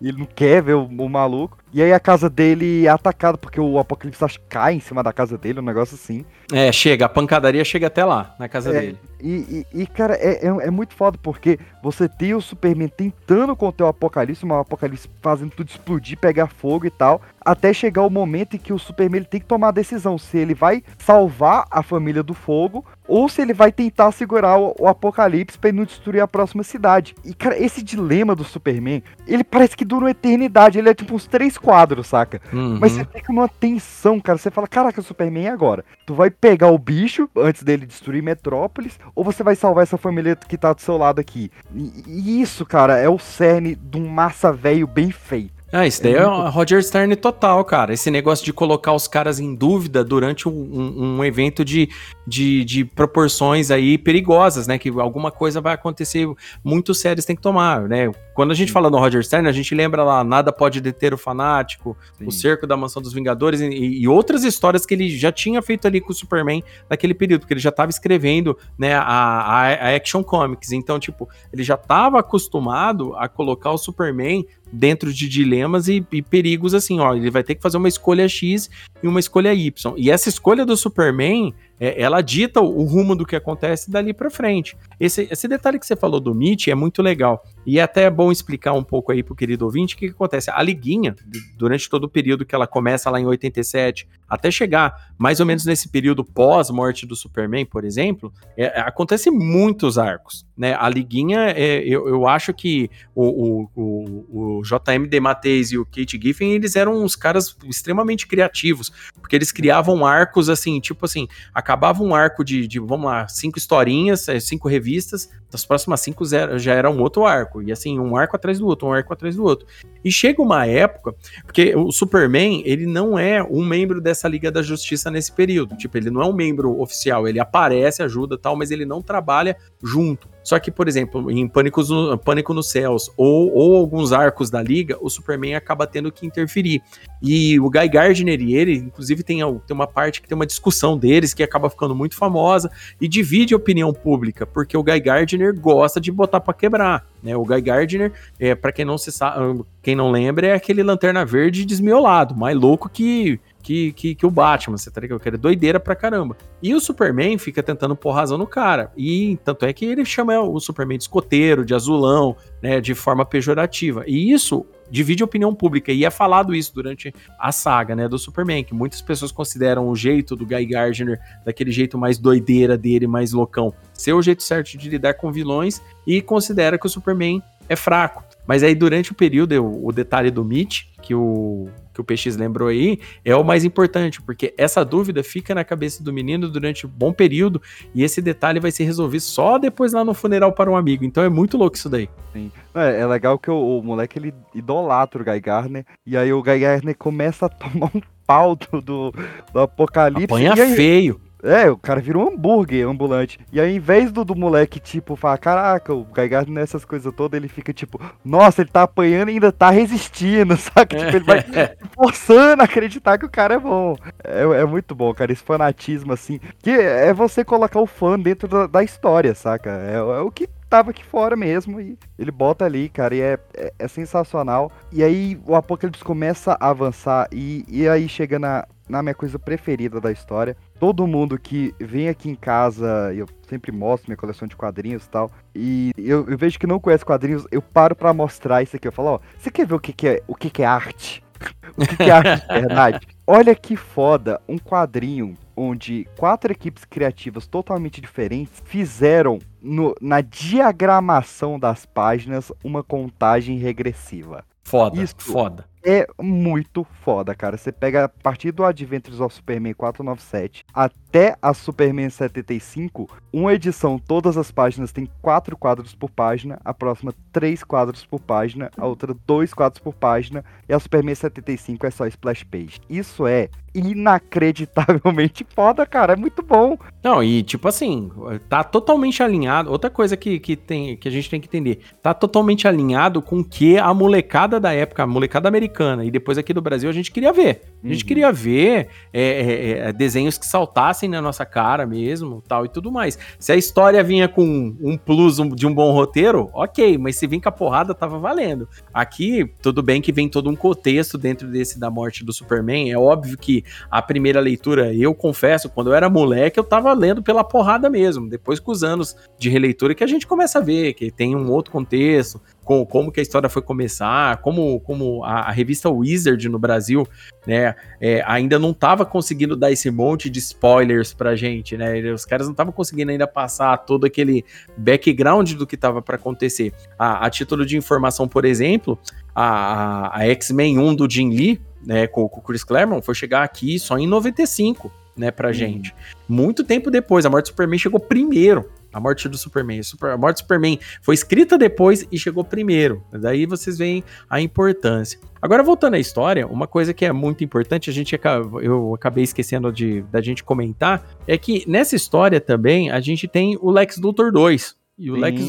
Ele não quer ver o, o, maluco. E aí a casa dele é atacada porque o Apocalipse acho, cai em cima da casa dele, um negócio assim. É, chega, a pancadaria chega até lá, na casa é, dele. E, e, e cara, é, é, é, muito foda porque você tem o Superman tentando conter o Apocalipse, mas o Apocalipse fazendo tudo explodir, pegar fogo e tal até chegar o momento em que o Superman tem que tomar a decisão se ele vai salvar a família do fogo ou se ele vai tentar segurar o, o apocalipse para não destruir a próxima cidade. E cara, esse dilema do Superman, ele parece que dura uma eternidade, ele é tipo uns três quadros, saca? Uhum. Mas você fica numa tensão, cara, você fala, caraca, Superman, e agora? Tu vai pegar o bicho antes dele destruir Metrópolis ou você vai salvar essa família que tá do seu lado aqui? E, e isso, cara, é o cerne de um massa velho bem feito. Ah, isso daí é, é muito... Roger Stern total, cara. Esse negócio de colocar os caras em dúvida durante um, um, um evento de, de, de, proporções aí perigosas, né? Que alguma coisa vai acontecer muito sério, tem que tomar, né? Quando a gente Sim. fala no Roger Stern, a gente lembra lá, nada pode deter o fanático, Sim. o cerco da mansão dos Vingadores e, e, outras histórias que ele já tinha feito ali com o Superman naquele período, porque ele já estava escrevendo, né, a, a, a Action Comics. Então, tipo, ele já estava acostumado a colocar o Superman dentro de dilemas e, e, perigos assim, ó, ele vai ter que fazer uma escolha X e uma escolha Y. E essa escolha do Superman é, ela dita o, rumo do que acontece dali para frente. Esse, esse detalhe que você falou do Mitch é muito legal. E é até bom explicar um pouco aí pro querido ouvinte o que, que acontece. A liguinha, durante todo o período que ela começa lá em 87, até chegar mais ou menos nesse período pós-morte do Superman, por exemplo, é, acontece muitos arcos. Né? A liguinha, é, eu, eu acho que o, o, o, o JM DeMatteis e o Kate Giffen, eles eram uns caras extremamente criativos, porque eles criavam arcos assim, tipo assim, a acabava um arco de, de, vamos lá, cinco historinhas, é, cinco revistas, das próximas cinco já era um outro arco. E assim, um arco atrás do outro, um arco atrás do outro. E chega uma época, porque o Superman, ele não é um membro dessa Liga da Justiça nesse período. Tipo, ele não é um membro oficial, ele aparece, ajuda tal, mas ele não trabalha junto. Só que, por exemplo, em Pânico, no, Pânico nos Céus ou, ou alguns arcos da Liga, o Superman acaba tendo que interferir. E o Guy Gardner e ele, inclusive, tem, tem uma parte que tem uma discussão deles que acaba ficando muito famosa e divide a opinião pública, porque o Guy Gardner gosta de botar para quebrar. Né? O Guy Gardner, é, para quem não se sabe, quem não lembra, é aquele lanterna verde desmiolado, mais louco que que, que, que, o Batman, você tá ligado? Que é doideira pra caramba. E o Superman fica tentando pôr razão no cara. E tanto é que ele chama o Superman de escoteiro, de azulão, né? De forma pejorativa. E isso divide a opinião pública. E é falado isso durante a saga, né? Do Superman, que muitas pessoas consideram o jeito do Guy Gardner, daquele jeito mais doideira dele, mais loucão, ser o jeito certo de lidar com vilões. E considera que o Superman é fraco. Mas aí, durante o período, o, o detalhe do Mitch, que o, que o PX lembrou aí, é o mais importante, porque essa dúvida fica na cabeça do menino durante um bom período e esse detalhe vai se resolver só depois lá no funeral para um amigo. Então é muito louco isso daí. Sim. É, é legal que o, o, moleque ele idolatra o Guy Garner e aí o Guy Garner começa a tomar um pau do, do, do apocalipse. Apanha aí, feio. É, o cara vira um hambúrguer ambulante. E aí, em vez do, do moleque, tipo, falar, caraca, o Gaigato nessas coisas todas, ele fica tipo, nossa, ele tá apanhando e ainda tá resistindo, saca? Tipo, ele vai forçando a acreditar que o cara é bom. É, é, muito bom, cara, esse fanatismo, assim, que é você colocar o fã dentro da, da história, saca? É, é o que tava aqui fora mesmo e ele bota ali, cara, e é, é, é sensacional. E aí o Apocalipse começa a avançar e, e aí chega na, na minha coisa preferida da história. Todo mundo que vem aqui em casa, eu sempre mostro minha coleção de quadrinhos e tal, e eu, eu vejo que não conhece quadrinhos, eu paro para mostrar isso aqui. Eu falo, ó, você quer ver o que, que é o que, que é arte? o que, que é arte de verdade? Olha que foda, um quadrinho onde quatro equipes criativas totalmente diferentes fizeram no, na diagramação das páginas uma contagem regressiva. Foda, Isso foda é muito foda, cara. Você pega a partir do Adventures of Superman 497 até a Superman 75, uma edição, todas as páginas tem quatro quadros por página, a próxima três quadros por página, a outra dois quadros por página, e a Superman 75 é só splash page. Isso é inacreditavelmente foda, cara. É muito bom. Não, e tipo assim, tá totalmente alinhado. Outra coisa que, que, tem, que a gente tem que entender: tá totalmente alinhado com o que a molecada da época, a molecada americana, e depois aqui do Brasil, a gente queria ver. A gente uhum. queria ver é, é, é, desenhos que saltassem na nossa cara mesmo, tal e tudo mais. Se a história vinha com um plus de um bom roteiro, ok, mas se vinha com a porrada, tava valendo. Aqui, tudo bem que vem todo um contexto dentro desse da morte do Superman. É óbvio que a primeira leitura, eu confesso, quando eu era moleque, eu tava lendo pela porrada mesmo. Depois, com os anos de releitura, que a gente começa a ver que tem um outro contexto, com, como que a história foi começar, como, como a, a revista Wizard no Brasil, né, é, ainda não estava conseguindo dar esse monte de spoilers pra gente, né? Os caras não estavam conseguindo ainda passar todo aquele background do que estava para acontecer. A, a, título de informação, por exemplo, a, a X-Men 1 do Jim Lee, né, com, com o Chris Claremont, foi chegar aqui só em 95, né, pra hum. gente. Muito tempo depois, a morte do Superman chegou primeiro a morte do Superman. A morte do Superman foi escrita depois e chegou primeiro. Daí vocês veem a importância. Agora, voltando à história, uma coisa que é muito importante, a gente eu acabei esquecendo de da gente comentar, é que nessa história também a gente tem o Lex Luthor 2. E o Sim. Lex,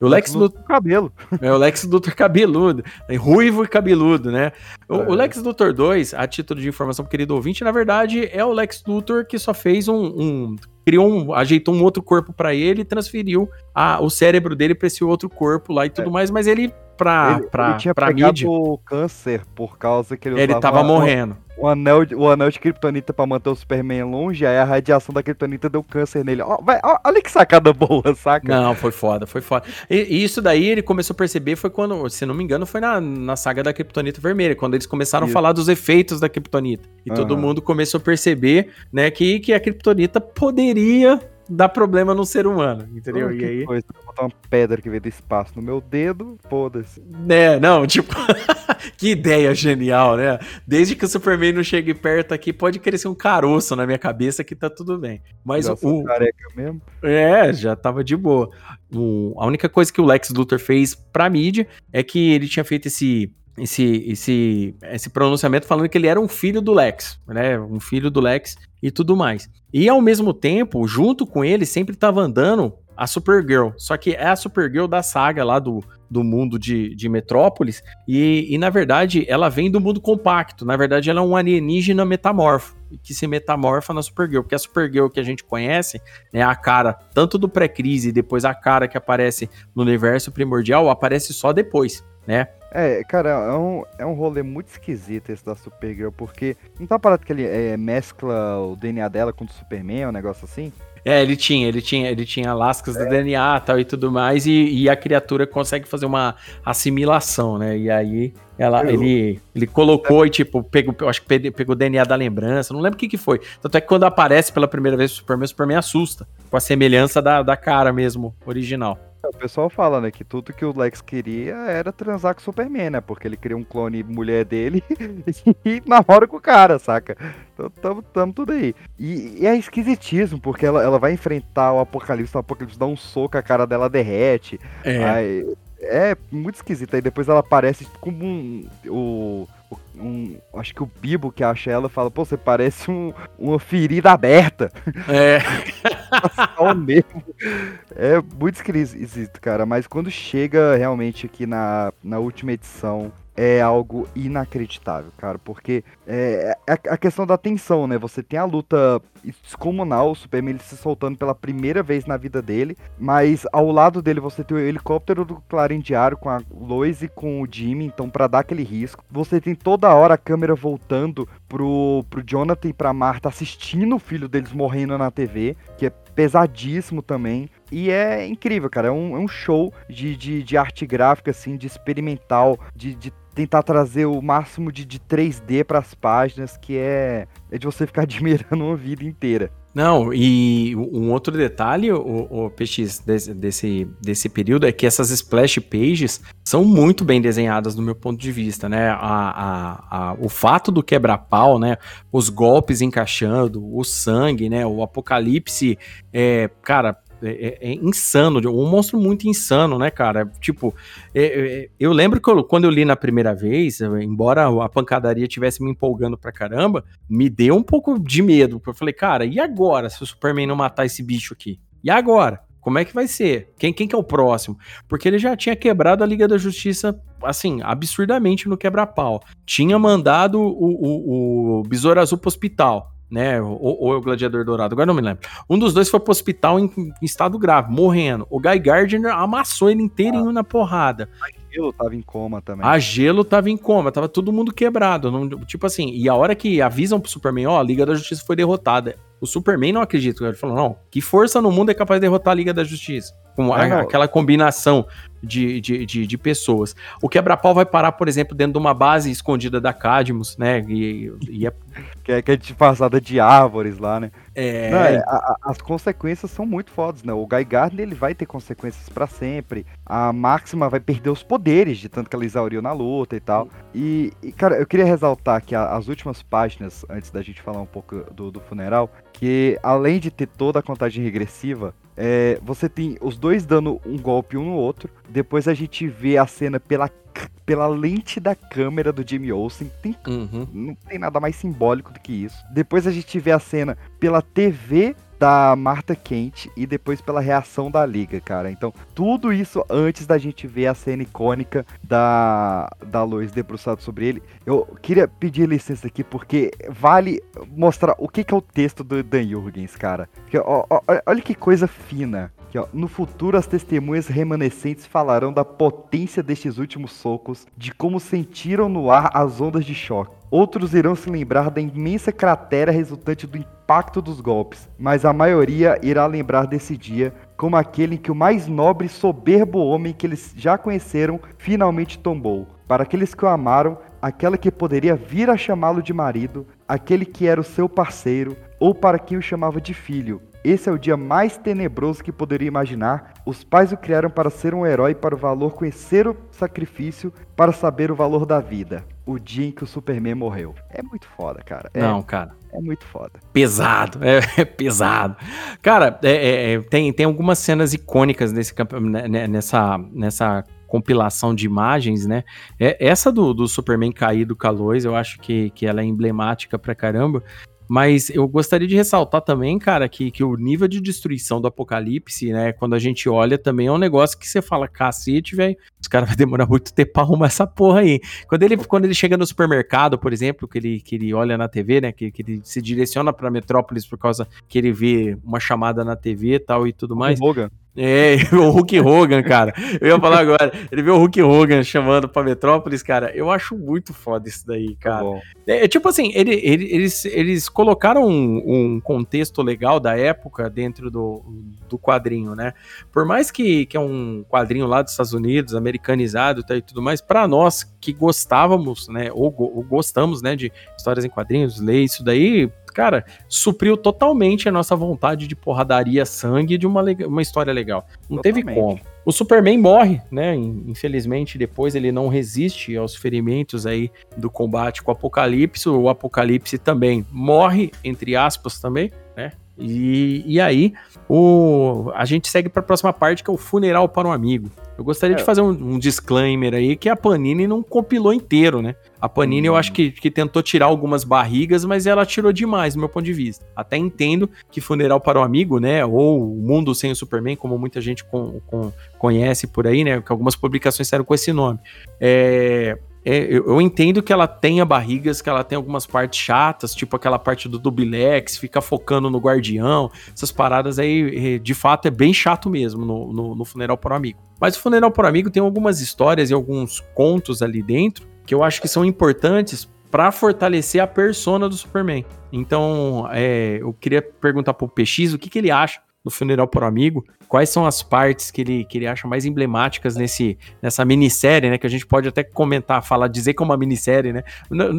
o Lex Luthor cabelo. É o Lex Luthor cabeludo, ruivo e cabeludo, né? O, é. o, Lex Luthor 2, a título de informação querido ouvinte, na verdade é o Lex Luthor que só fez um, um criou um, ajeitou um outro corpo para ele e transferiu a, o cérebro dele para esse outro corpo lá e tudo é. mais, mas ele pra, ele, pra, ele tinha pra mídia, câncer por causa que ele Ele tava morrendo o anel, de, o anel de Kryptonita pra manter o Superman longe, aí a radiação da Kryptonita deu câncer nele. Ó, ó, olha que sacada boa, saca? Não, foi foda, foi foda. E, e, isso daí ele começou a perceber foi quando, se não me engano, foi na, na saga da Kryptonita Vermelha, quando eles começaram isso. a falar dos efeitos da Kryptonita. E uhum. todo mundo começou a perceber, né, que, que a Kryptonita poderia dá problema no ser humano, entendeu? Oh, e aí. Coisa, botar uma pedra que veio do espaço no meu dedo, foda-se. É, não, tipo, que ideia genial, né? Desde que o Superman não chegue perto aqui, pode crescer um caroço na minha cabeça que tá tudo bem. Mas o. careca mesmo. É, já tava de boa. O... A única coisa que o Lex Luthor fez pra mídia é que ele tinha feito esse esse, esse, esse pronunciamento falando que ele era um filho do Lex, né? Um filho do Lex e tudo mais. E ao mesmo tempo, junto com ele, sempre estava andando a Supergirl. Só que é a Supergirl da saga lá do, do mundo de, de Metrópolis. E, e, na verdade, ela vem do mundo compacto. Na verdade, ela é um alienígena metamorfo. Que se metamorfa na Supergirl. Porque a Supergirl que a gente conhece, né, a cara tanto do pré-crise e depois a cara que aparece no universo primordial, aparece só depois, né? É, cara, é um, é um rolê muito esquisito esse da Supergirl, porque não tá parado que ele é, mescla o DNA dela com o do Superman, um negócio assim? É, ele tinha, ele tinha, ele tinha lascas é. do DNA tal e tudo mais, e, e, a criatura consegue fazer uma assimilação, né? E aí ela, eu... ele, ele colocou é. e, tipo, pegou, acho que pegou o DNA da lembrança, não lembro o que, que foi. Tanto é que quando aparece pela primeira vez o Superman, o Superman assusta, com a semelhança da, da cara mesmo, original. O pessoal fala, né, que tudo que o Lex queria era transar com o Superman, né? Porque ele queria um clone mulher dele e namora com o cara, saca? Então tamo, tamo tudo aí. E, e, é esquisitíssimo, porque ela, ela vai enfrentar o Apocalipse, o Apocalipse dá um soco, a cara dela derrete. É. Aí, é muito esquisito. Aí depois ela aparece como um. O, um, acho que o Bibo que acha ela fala, pô, você parece um, uma ferida aberta. É. mesmo. É muito esquisito, cara. Mas quando chega realmente aqui na, na última edição, é algo inacreditável, cara, porque é, é a questão da tensão, né? Você tem a luta descomunal, o Superman ele se soltando pela primeira vez na vida dele, mas ao lado dele você tem o helicóptero do Clarim Diário com a Lois e com o Jimmy, então para dar aquele risco. Você tem toda hora a câmera voltando pro, pro Jonathan e pra Marta assistindo o filho deles morrendo na TV, que é pesadíssimo também. E é incrível, cara. É um, é um show de, de, de, arte gráfica, assim, de experimental, de, de tentar trazer o máximo de, de 3D para as páginas, que é, é de você ficar admirando uma vida inteira. Não, e um outro detalhe, o, o PX, desse, desse, desse período, é que essas splash pages são muito bem desenhadas do meu ponto de vista, né? A, a, a, o fato do quebra-pau, né? Os golpes encaixando, o sangue, né? O apocalipse, é, cara, é, é, é, insano, um monstro muito insano, né, cara? Tipo, é, é, eu lembro que eu, quando eu li na primeira vez, embora a pancadaria tivesse me empolgando pra caramba, me deu um pouco de medo. Eu falei, cara, e agora se o Superman não matar esse bicho aqui? E agora? Como é que vai ser? Quem, quem que é o próximo? Porque ele já tinha quebrado a Liga da Justiça, assim, absurdamente no quebra-pau. Tinha mandado o, o, o Besouro Azul pro hospital né? Ou, ou é o Gladiador Dourado, agora não me lembro. Um dos dois foi pro hospital em, em estado grave, morrendo. O Guy Gardner amassou ele inteirinho ah. na porrada. A Gelo tava em coma também. A Gelo tava em coma, tava todo mundo quebrado. Não, tipo assim, e a hora que avisam pro Superman, ó, a Liga da Justiça foi derrotada. O Superman não acredita. Ele falou, não, que força no mundo é capaz de derrotar a Liga da Justiça? Com é, aquela combinação de, de, de, de, pessoas. O quebra-pau vai parar, por exemplo, dentro de uma base escondida da Cadmus, né? E, e é... que, é, que é disfarçada de árvores lá, né? É... Não, é, a, a, as consequências são muito fodas, né? O Guy Gardner, ele vai ter consequências para sempre. A Máxima vai perder os poderes de tanto que ela exauriu na luta e tal. E, e cara, eu queria ressaltar que a, as últimas páginas, antes da gente falar um pouco do, do funeral, que além de ter toda a contagem regressiva, é, você tem os dois dando um golpe um no outro. Depois a gente vê a cena pela, pela lente da câmera do Jimmy Olsen. Tem, uhum. Não tem nada mais simbólico do que isso. Depois a gente vê a cena pela TV da Marta Kent e depois pela reação da liga, cara. Então, tudo isso antes da gente ver a cena icônica da, da Lois debruçado sobre ele. Eu queria pedir licença aqui porque vale mostrar o que, que é o texto do Dan Jurgens, cara. Porque, ó, ó, olha que coisa fina. Que, ó, no futuro, as testemunhas remanescentes falarão da potência destes últimos socos, de como sentiram no ar as ondas de choque. Outros irão se lembrar da imensa cratera resultante do impacto dos golpes, mas a maioria irá lembrar desse dia como aquele em que o mais nobre e soberbo homem que eles já conheceram finalmente tombou. Para aqueles que o amaram, aquela que poderia vir a chamá-lo de marido, aquele que era o seu parceiro, ou para quem o chamava de filho, Esse é o dia mais tenebroso que poderia imaginar. Os pais o criaram para ser um herói, para o valor conhecer o sacrifício, para saber o valor da vida. O dia em que o Superman morreu. É muito foda, cara. É, Não, cara. É muito foda. Pesado, é, é pesado. Cara, é, é, é tem, tem algumas cenas icônicas nesse, né, né, nessa, nessa compilação de imagens, né? É, essa do, do Superman caído com a Lois, eu acho que, que ela é emblemática pra caramba. Mas eu gostaria de ressaltar também, cara, que, que o nível de destruição do apocalipse, né, quando a gente olha também é um negócio que você fala, cacete, velho, os caras vão demorar muito tempo pra arrumar essa porra aí. Quando ele, quando ele chega no supermercado, por exemplo, que ele, que ele olha na TV, né, que, que ele se direciona pra Metrópolis por causa que ele vê uma chamada na TV e tal e tudo mais. Logan. É, o Hulk Hogan, cara. Eu ia falar agora. Ele viu o Hulk Hogan chamando pra Metrópolis, cara. Eu acho muito foda isso daí, cara. É, é, tipo assim, ele, ele, eles, eles colocaram um, um, contexto legal da época dentro do, do quadrinho, né? Por mais que, que é um quadrinho lá dos Estados Unidos, americanizado tá, e tudo mais, para nós que gostávamos, né? Ou, ou gostamos, né, de histórias em quadrinhos, ler isso daí, cara, supriu totalmente a nossa vontade de porradaria, sangue de uma, uma história legal. Não totalmente. teve como. O Superman morre, né? Infelizmente, depois ele não resiste aos ferimentos aí do combate com o Apocalipse. O Apocalipse também morre, entre aspas, também, né? E, e aí, o, a gente segue para a próxima parte, que é o funeral para um amigo. Eu gostaria é. de fazer um, um, disclaimer aí que a Panini não compilou inteiro, né? A Panini hum. eu acho que, que tentou tirar algumas barrigas, mas ela tirou demais, do meu ponto de vista. Até entendo que Funeral para um Amigo, né? Ou O Mundo Sem o Superman, como muita gente com, com, conhece por aí, né? Que algumas publicações saíram com esse nome. É, é, eu, eu, entendo que ela tenha barrigas, que ela tem algumas partes chatas, tipo aquela parte do Dubilex, fica focando no Guardião, essas paradas aí, de fato, é bem chato mesmo no, no, no Funeral por Amigo. Mas o Funeral por Amigo tem algumas histórias e alguns contos ali dentro que eu acho que são importantes para fortalecer a persona do Superman. Então, é, eu queria perguntar pro PX o que, que ele acha no Funeral por Amigo, quais são as partes que ele, que ele acha mais emblemáticas nesse, nessa minissérie, né? Que a gente pode até comentar, falar, dizer que é uma minissérie, né?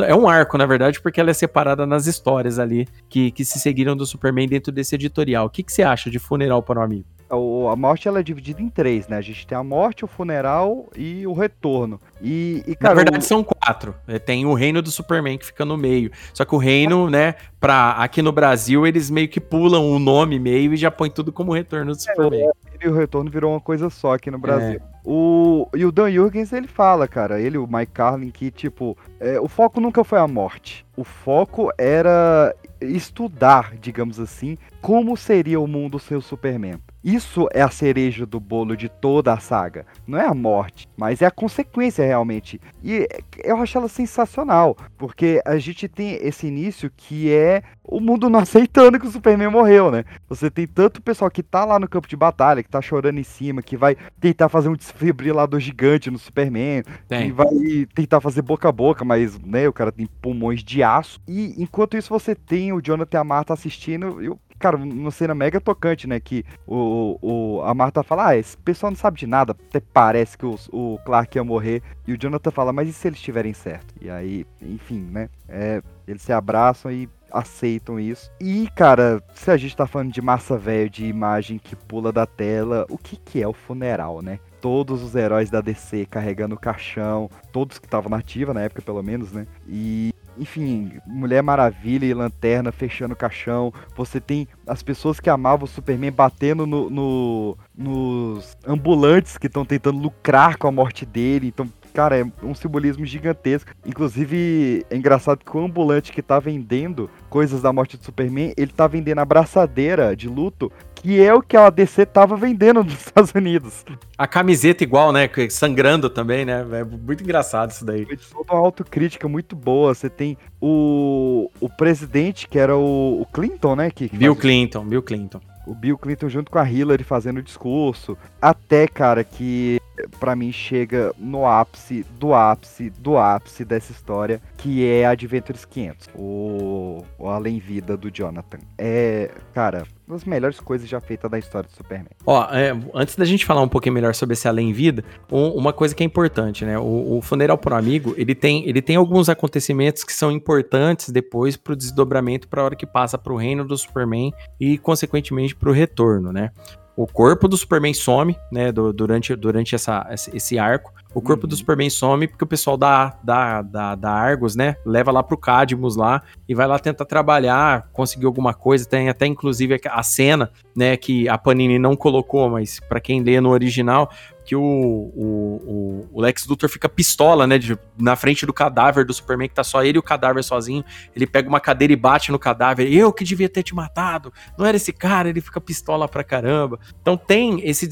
É um arco, na verdade, porque ela é separada nas histórias ali que, que se seguiram do Superman dentro desse editorial. O que, que você acha de Funeral para um Amigo? A morte ela é dividida em três, né? A gente tem a morte, o funeral e o retorno. E, e cara, Na verdade, o... são quatro. É, tem o reino do Superman que fica no meio. Só que o reino, né, pra, aqui no Brasil, eles meio que pulam o nome meio e já põem tudo como retorno do Superman. É, e o retorno virou uma coisa só aqui no Brasil. É. O, e o Dan Jurgens, ele fala, cara, ele, o Mike Carlin, que, tipo, é, o foco nunca foi a morte. O foco era estudar, digamos assim, como seria o mundo sem o Superman. Isso é a cereja do bolo de toda a saga. Não é a morte, mas é a consequência realmente. E eu acho ela sensacional, porque a gente tem esse início que é o mundo não aceitando que o Superman morreu, né? Você tem tanto pessoal que tá lá no campo de batalha, que tá chorando em cima, que vai tentar fazer um desfibrilador gigante no Superman, tem. que vai tentar fazer boca a boca, mas, né, o cara tem pulmões de aço. E enquanto isso você tem o Jonathan e a Marta assistindo, eu cara, uma cena mega tocante, né? Que o, o, a Marta fala, ah, esse pessoal não sabe de nada, até parece que o, o Clark ia morrer. E o Jonathan fala, mas e se eles estiverem certo? E aí, enfim, né? É, eles se abraçam e aceitam isso. E, cara, se a gente tá falando de massa velha, de imagem que pula da tela, o que que é o funeral, né? Todos os heróis da DC carregando o caixão, todos que estavam na ativa na época, pelo menos, né? E enfim, Mulher Maravilha e Lanterna fechando o caixão. Você tem as pessoas que amavam o Superman batendo no, no nos ambulantes que estão tentando lucrar com a morte dele. Então, cara, é um simbolismo gigantesco. Inclusive, é engraçado que o ambulante que tá vendendo coisas da morte do Superman, ele tá vendendo a braçadeira de luto que é o que a DC tava vendendo nos Estados Unidos. A camiseta igual, né? Sangrando também, né? É muito engraçado isso daí. Foi toda uma autocrítica muito boa. Você tem o, o presidente, que era o, o Clinton, né? Que, que Bill faz... Clinton, Bill Clinton. O Bill Clinton junto com a Hillary fazendo o discurso. Até, cara, que para mim chega no ápice do ápice do ápice dessa história, que é Adventures 500, o, o Além Vida do Jonathan. É, cara, uma das melhores coisas já feitas da história do Superman. Ó, é, antes da gente falar um pouquinho melhor sobre esse Além Vida, um, uma coisa que é importante, né? O, o Funeral por Amigo, ele tem, ele tem alguns acontecimentos que são importantes depois pro desdobramento para a hora que passa pro reino do Superman e, consequentemente, pro retorno, né? O corpo do Superman some, né, do, durante, durante essa, esse arco. O corpo uhum. do Superman some porque o pessoal da, da, da, da, Argos, né, leva lá pro Cadmus lá e vai lá tentar trabalhar, conseguir alguma coisa. Tem até inclusive a cena, né, que a Panini não colocou, mas para quem lê no original, que o, o, o, Lex Luthor fica pistola, né? De, na frente do cadáver do Superman, que tá só ele e o cadáver sozinho. Ele pega uma cadeira e bate no cadáver. Eu que devia ter te matado. Não era esse cara, ele fica pistola pra caramba. Então tem esse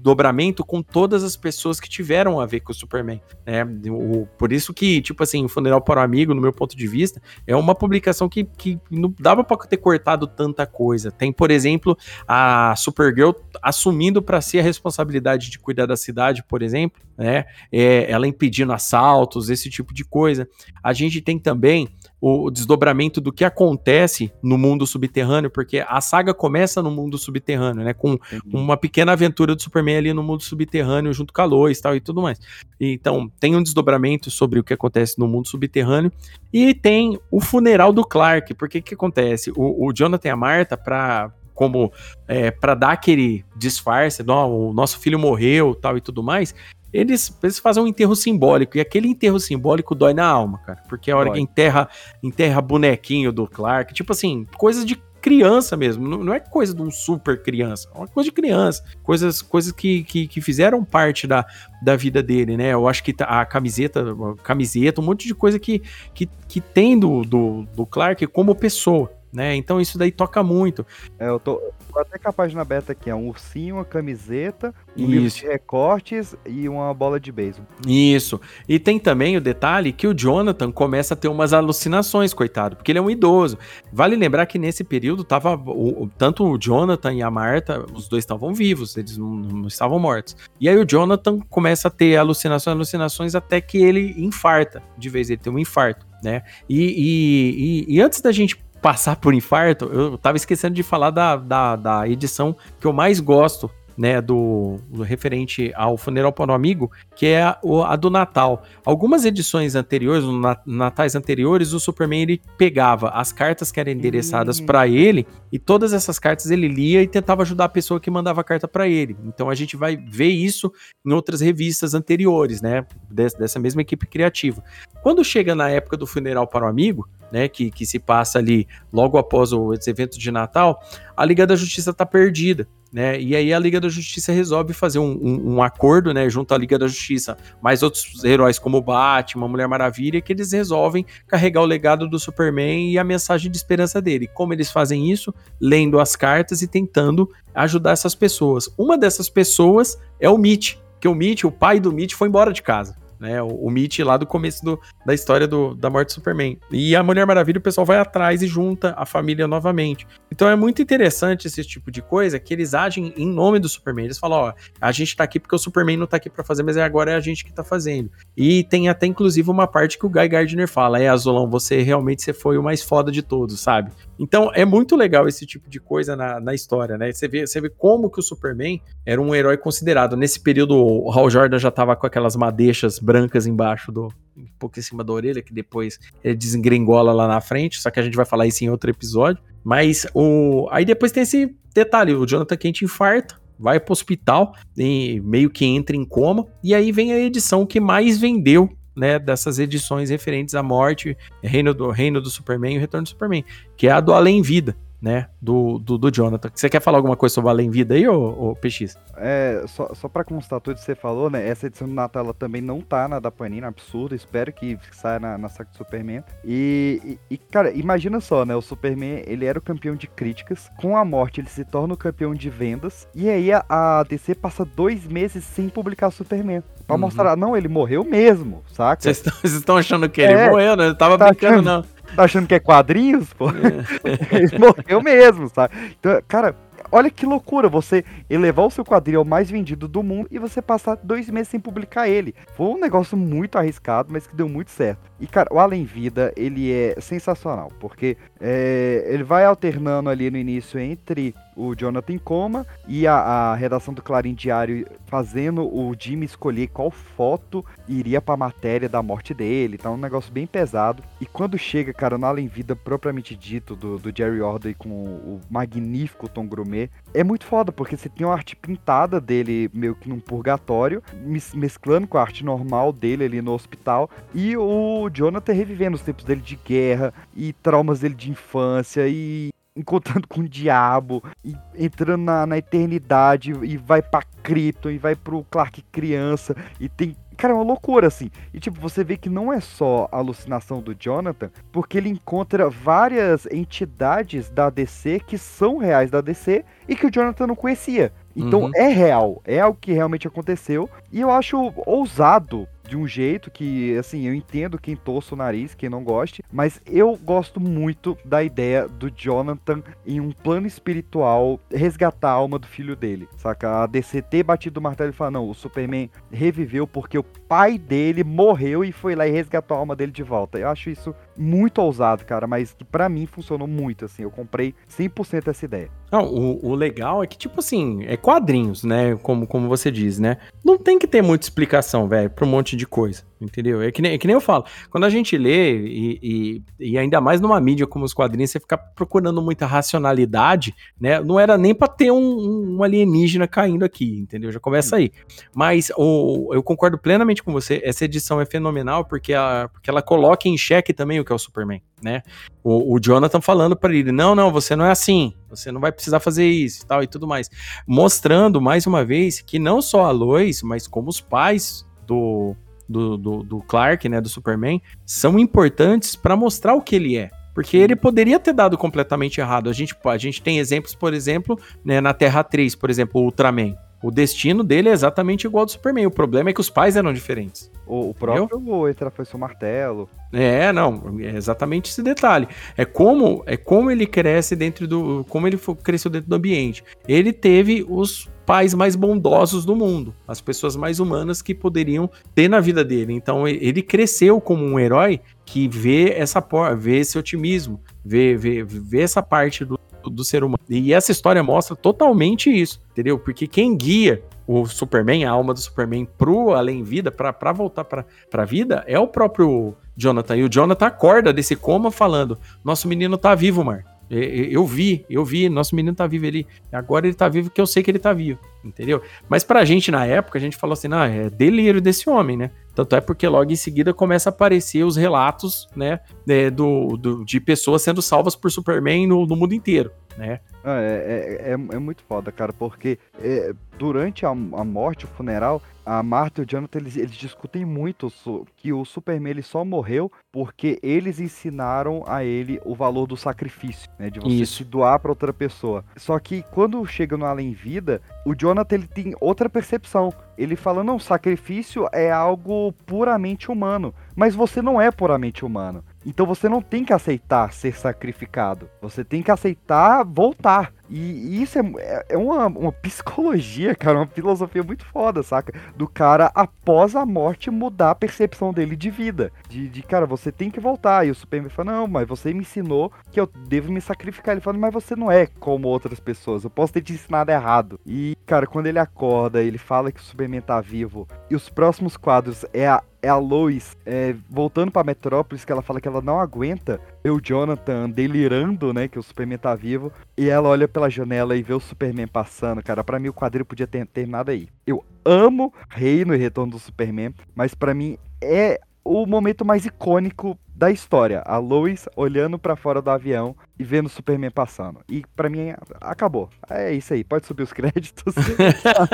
dobramento com todas as pessoas que tiveram a ver com o Superman, né? O, por isso que, tipo assim, o Funeral para o Amigo, no meu ponto de vista, é uma publicação que, que não dava para ter cortado tanta coisa. Tem, por exemplo, a Supergirl assumindo para si a responsabilidade de cuidar da cidade, por exemplo, né? É, ela impedindo assaltos, esse tipo de coisa. A gente tem também o desdobramento do que acontece no mundo subterrâneo, porque a saga começa no mundo subterrâneo, né? Com uma pequena aventura do Superman ali no mundo subterrâneo, junto com a Lois tal, e tudo mais. Então, tem um desdobramento sobre o que acontece no mundo subterrâneo, e tem o funeral do Clark, porque o que acontece? O, o Jonathan e a Marta, para como é, para dar aquele disfarce, não, o nosso filho morreu, tal e tudo mais, eles, eles fazem um enterro simbólico, e aquele enterro simbólico dói na alma, cara. Porque a hora que enterra, enterra bonequinho do Clark, tipo assim, coisas de criança mesmo, não, não, é coisa de um super criança, é uma coisa de criança, coisas, coisas que, que, que, fizeram parte da, da vida dele, né? Eu acho que tá, a camiseta, a camiseta, um monte de coisa que, que, que tem do, do, do Clark como pessoa né? Então isso daí toca muito. É, eu tô, tô até com a página aberta aqui, é um ursinho, uma camiseta, um livro de recortes e uma bola de beisebol. Isso. E tem também o detalhe que o Jonathan começa a ter umas alucinações, coitado, porque ele é um idoso. Vale lembrar que nesse período tava o, tanto o Jonathan e a Marta, os dois estavam vivos, eles não, não estavam mortos. E aí o Jonathan começa a ter alucinações, alucinações até que ele infarta, de vez ele tem um infarto, né? E, e, e, e antes da gente passar por infarto, eu tava esquecendo de falar da, da, da edição que eu mais gosto né, do, do, referente ao funeral para um amigo, que é a, a, do Natal. Algumas edições anteriores, no natais anteriores, o Superman ele pegava as cartas que eram endereçadas para ele e todas essas cartas ele lia e tentava ajudar a pessoa que mandava a carta para ele. Então a gente vai ver isso em outras revistas anteriores, né, dessa mesma equipe criativa. Quando chega na época do funeral para o amigo, né, que, que se passa ali logo após os eventos de Natal, a Liga da Justiça está perdida. Né? E aí a Liga da Justiça resolve fazer um, um, um, acordo, né, junto à Liga da Justiça, mais outros heróis como Batman, Mulher Maravilha, que eles resolvem carregar o legado do Superman e a mensagem de esperança dele. Como eles fazem isso? Lendo as cartas e tentando ajudar essas pessoas. Uma dessas pessoas é o Mitch, que o Mitch, o pai do Mitch, foi embora de casa né? O, o Mitch lá do começo do, da história do, da morte do Superman. E a Mulher Maravilha, o pessoal vai atrás e junta a família novamente. Então é muito interessante esse tipo de coisa que eles agem em nome do Superman. Eles falam, ó, a gente tá aqui porque o Superman não tá aqui para fazer, mas é agora é a gente que tá fazendo. E tem até inclusive uma parte que o Guy Gardner fala: "É, Azulão, você realmente você foi o mais foda de todos, sabe?" Então é muito legal esse tipo de coisa na, na história, né? Você vê, você vê como que o Superman era um herói considerado. Nesse período, o Hal Jordan já tava com aquelas madeixas brancas embaixo do. um pouco em cima da orelha, que depois ele desengringola lá na frente, só que a gente vai falar isso em outro episódio. Mas o. Aí depois tem esse detalhe: o Jonathan Kent infarta, vai pro hospital, e meio que entra em coma, e aí vem a edição que mais vendeu né, dessas edições referentes à morte, Reino do Reino do Superman e o Retorno do Superman, que é a do Além Vida, né, do, do, do, Jonathan. Você quer falar alguma coisa sobre Além Vida aí, ô, ô PX? É, só, só pra constar tudo que você falou, né, essa edição do Natal ela também não tá na da Panini, absurdo, espero que saia na, na saca do Superman. E, e, e, cara, imagina só, né, o Superman, ele era o campeão de críticas, com a morte ele se torna o campeão de vendas, e aí a, a DC passa dois meses sem publicar Superman. Pra uhum. mostrar, não, ele morreu mesmo, saca? Vocês estão achando que ele é, morreu, né? Ele tava tá brincando, achando, não. Tá achando que é quadrinhos, pô? É. ele morreu mesmo, sabe? Então, cara, olha que loucura você elevar o seu quadrinho ao mais vendido do mundo e você passar dois meses sem publicar ele. Foi um negócio muito arriscado, mas que deu muito certo. E, cara, o Além Vida, ele é sensacional, porque é, ele vai alternando ali no início entre o Jonathan coma e a, a, redação do Clarim Diário fazendo o Jimmy escolher qual foto iria pra matéria da morte dele. Tá um negócio bem pesado. E quando chega, cara, no Além Vida propriamente dito do, do Jerry Order com o, o magnífico Tom Grumet, é muito foda, porque você tem uma arte pintada dele meio que num purgatório, mes mesclando com a arte normal dele ali no hospital, e o Jonathan revivendo os tempos dele de guerra e traumas dele de infância e encontrando com o diabo, e entrando na, na eternidade, e vai pra Krypton, e vai pro Clark criança, e tem Cara, é uma loucura, assim. E, tipo, você vê que não é só a alucinação do Jonathan, porque ele encontra várias entidades da DC que são reais da DC e que o Jonathan não conhecia. Então uhum. é real, é algo que realmente aconteceu. E eu acho ousado de um jeito que, assim, eu entendo quem torce o nariz, quem não goste, mas eu gosto muito da ideia do Jonathan em um plano espiritual resgatar a alma do filho dele, saca? A DC ter batido o martelo e falar, não, o Superman reviveu porque o pai dele morreu e foi lá e resgatou a alma dele de volta. Eu acho isso muito ousado, cara, mas que para mim funcionou muito, assim, eu comprei 100% essa ideia. Não, o, o, legal é que, tipo assim, é quadrinhos, né? Como, como você diz, né? Não tem que ter muita explicação, velho, pra um monte de coisa, entendeu? É que nem, é que nem eu falo. Quando a gente lê, e, e, e, ainda mais numa mídia como os quadrinhos, você fica procurando muita racionalidade, né? Não era nem pra ter um, um alienígena caindo aqui, entendeu? Já começa aí. Mas o, eu concordo plenamente com você, essa edição é fenomenal porque, a, porque ela coloca em xeque também o que é o Superman, né? O, o Jonathan falando para ele: não, não, você não é assim, você não vai precisar fazer isso e tal e tudo mais. Mostrando mais uma vez que não só a Lois, mas como os pais do, do, do, do Clark, né, do Superman, são importantes para mostrar o que ele é. Porque ele poderia ter dado completamente errado. A gente, a gente tem exemplos, por exemplo, né, na Terra 3, por exemplo, o Ultraman. O destino dele é exatamente igual ao do Superman. O problema é que os pais eram diferentes. O, o próprio Etra foi seu martelo. É, não, é exatamente esse detalhe. É como é como ele cresce dentro do. Como ele cresceu dentro do ambiente. Ele teve os pais mais bondosos do mundo, as pessoas mais humanas que poderiam ter na vida dele. Então ele cresceu como um herói que vê essa vê esse otimismo, vê, vê, vê essa parte do, do ser humano. E essa história mostra totalmente isso, entendeu? Porque quem guia o Superman, a alma do Superman pro além vida, para voltar pra, pra vida, é o próprio Jonathan. E o Jonathan acorda desse coma falando: Nosso menino tá vivo, Mar. Eu vi, eu vi, nosso menino tá vivo ali. Agora ele tá vivo que eu sei que ele tá vivo, entendeu? Mas pra gente na época, a gente falou assim: não, é delírio desse homem, né? Tanto é porque logo em seguida começa a aparecer os relatos, né, de, do, do de pessoas sendo salvas por Superman no, no mundo inteiro, né? Ah, é, é, é, é, muito foda, cara, porque é, durante a, a, morte, o funeral, a Marta e o Jonathan, eles, eles discutem muito que o Superman ele só morreu porque eles ensinaram a ele o valor do sacrifício, né? De você Isso. se doar para outra pessoa. Só que quando chega no Além Vida, o Jonathan ele tem outra percepção. Ele fala, não, sacrifício é algo puramente humano. Mas você não é puramente humano. Então você não tem que aceitar ser sacrificado. Você tem que aceitar voltar. E isso é, é, é uma, uma psicologia, cara, uma filosofia muito foda, saca? Do cara, após a morte, mudar a percepção dele de vida. De, de cara, você tem que voltar. E o Superman fala, não, mas você me ensinou que eu devo me sacrificar. Ele fala, mas você não é como outras pessoas. Eu posso ter te ensinado errado. E, cara, quando ele acorda, ele fala que o Superman tá vivo. E os próximos quadros é a é a Lois é, voltando pra Metrópolis, que ela fala que ela não aguenta ver o Jonathan delirando, né? Que o Superman tá vivo. E ela olha pela janela e vê o Superman passando, cara. Para mim o quadril podia ter terminado aí. Eu amo Reino e Retorno do Superman, mas para mim é o momento mais icônico da história. A Lois olhando para fora do avião e vendo o Superman passando. E para mim acabou. É isso aí, pode subir os créditos.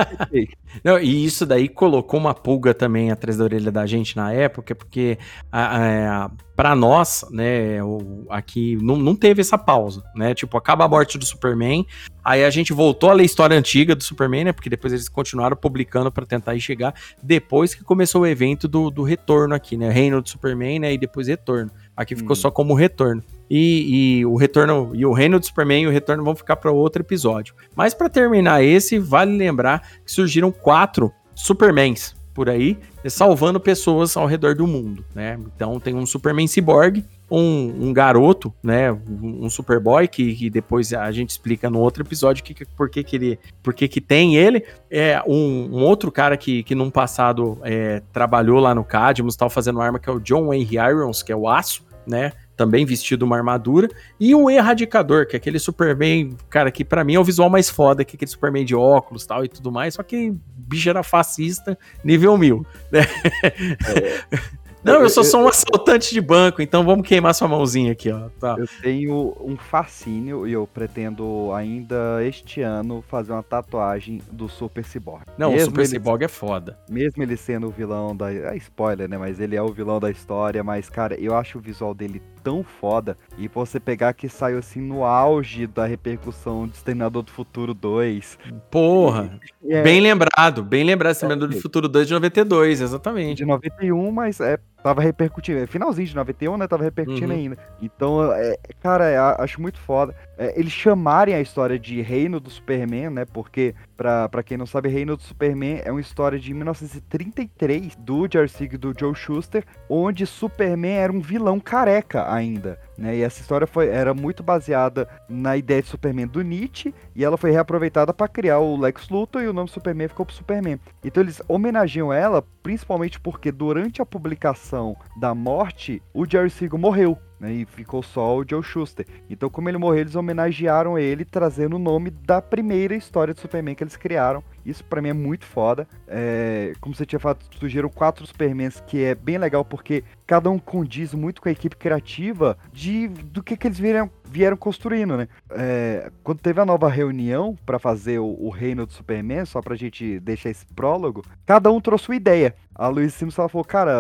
não, e isso daí colocou uma pulga também atrás da orelha da gente na época, porque a, a para nós, né, o, aqui não, não teve essa pausa, né? Tipo, acaba a morte do Superman, aí a gente voltou a ler a história antiga do Superman, né? Porque depois eles continuaram publicando para tentar chegar depois que começou o evento do, do retorno aqui, né? Reino do Superman, né? E depois retorno. Aqui ficou hum. só como retorno. e, e o retorno e o Reino do Superman e o retorno vão ficar para outro episódio. Mas para terminar esse, vale lembrar que surgiram quatro Supermans por aí, salvando pessoas ao redor do mundo, né? Então tem um Superman Cyborg, um, um garoto, né? Um, Superboy que, que, depois a gente explica no outro episódio que, por que, que ele, por que, que tem ele. É um, um outro cara que, que num passado é, trabalhou lá no Cadmus, tal fazendo arma que é o John Wayne Irons, que é o aço, né? Também vestido uma armadura, e o Erradicador, que é aquele Superman, cara, que para mim é o visual mais foda, que é aquele Superman de óculos tal e tudo mais, só que bicho era fascista, nível mil, né? É. Não, eu sou só um assaltante de banco, então vamos queimar sua mãozinha aqui, ó. Tá. Eu tenho um fascínio e eu pretendo ainda este ano fazer uma tatuagem do Super Cyborg. Não, mesmo o Super Cyborg é foda. Mesmo ele sendo o vilão da. É spoiler, né? Mas ele é o vilão da história. Mas, cara, eu acho o visual dele tão foda. E você pegar que saiu assim no auge da repercussão de Exterminador do Futuro 2. Porra! E, é... Bem lembrado, bem lembrado. Exterminador é, do Futuro 2 de 92, exatamente. De 91, mas é tava repercutindo. É finalzinho de 91, né? Tava repercutindo uhum. ainda. Então, é, cara, é, acho muito foda. É, eles chamarem a história de Reino do Superman, né? Porque, pra, pra quem não sabe, Reino do Superman é uma história de 1933 do Jerry Sieg e do Joe Schuster, onde Superman era um vilão careca ainda. Né? E essa história foi, era muito baseada na ideia de Superman do Nietzsche e ela foi reaproveitada para criar o Lex Luthor e o nome Superman ficou pro Superman. Então eles homenageiam ela principalmente porque durante a publicação da morte, o Jerry Siegel morreu né, e ficou só o Joe Schuster. Então, como ele morreu, eles homenagearam ele trazendo o nome da primeira história de Superman que eles criaram. Isso para mim é muito foda. É, como você tinha falado, surgiram quatro Supermans, que é bem legal porque cada um condiz muito com a equipe criativa de do que, que eles vieram, vieram construindo, né? É, quando teve a nova reunião para fazer o, o, reino do Superman, só pra gente deixar esse prólogo, cada um trouxe uma ideia. A Luiz Sims falou, cara,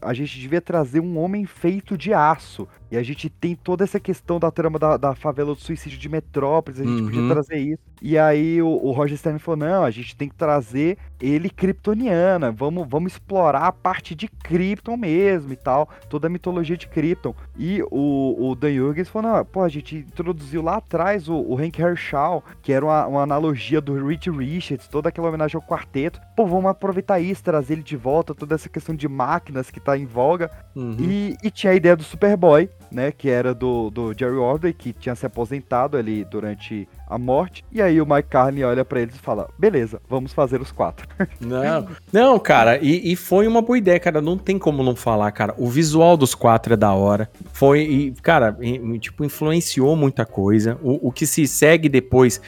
a gente devia trazer um homem feito de aço. E a gente tem toda essa questão da trama da, da favela do suicídio de Metrópolis, a gente uhum. podia trazer isso. E aí o, o, Roger Stern falou: não, a gente tem que trazer ele kryptoniana, vamos, vamos explorar a parte de Krypton mesmo e tal, toda a mitologia de Krypton. E o, o Dan Jurgens falou: não, pô, a gente introduziu lá atrás o, o Hank Herschel, que era uma, uma analogia do Rich Richards, toda aquela homenagem ao quarteto. Pô, vamos aproveitar isso, trazer ele de volta, toda essa questão de máquinas que tá em voga. Uhum. E, e tinha a ideia do Superboy, né, que era do, do Jerry Ordway, que tinha se aposentado ali durante a morte. E aí o Mike Carney olha para eles e fala: beleza, vamos fazer os quatro. Não, não cara, e, e, foi uma boa ideia, cara. Não tem como não falar, cara. O visual dos quatro é da hora. Foi, e, cara, tipo, influenciou muita coisa. O, o que se segue depois,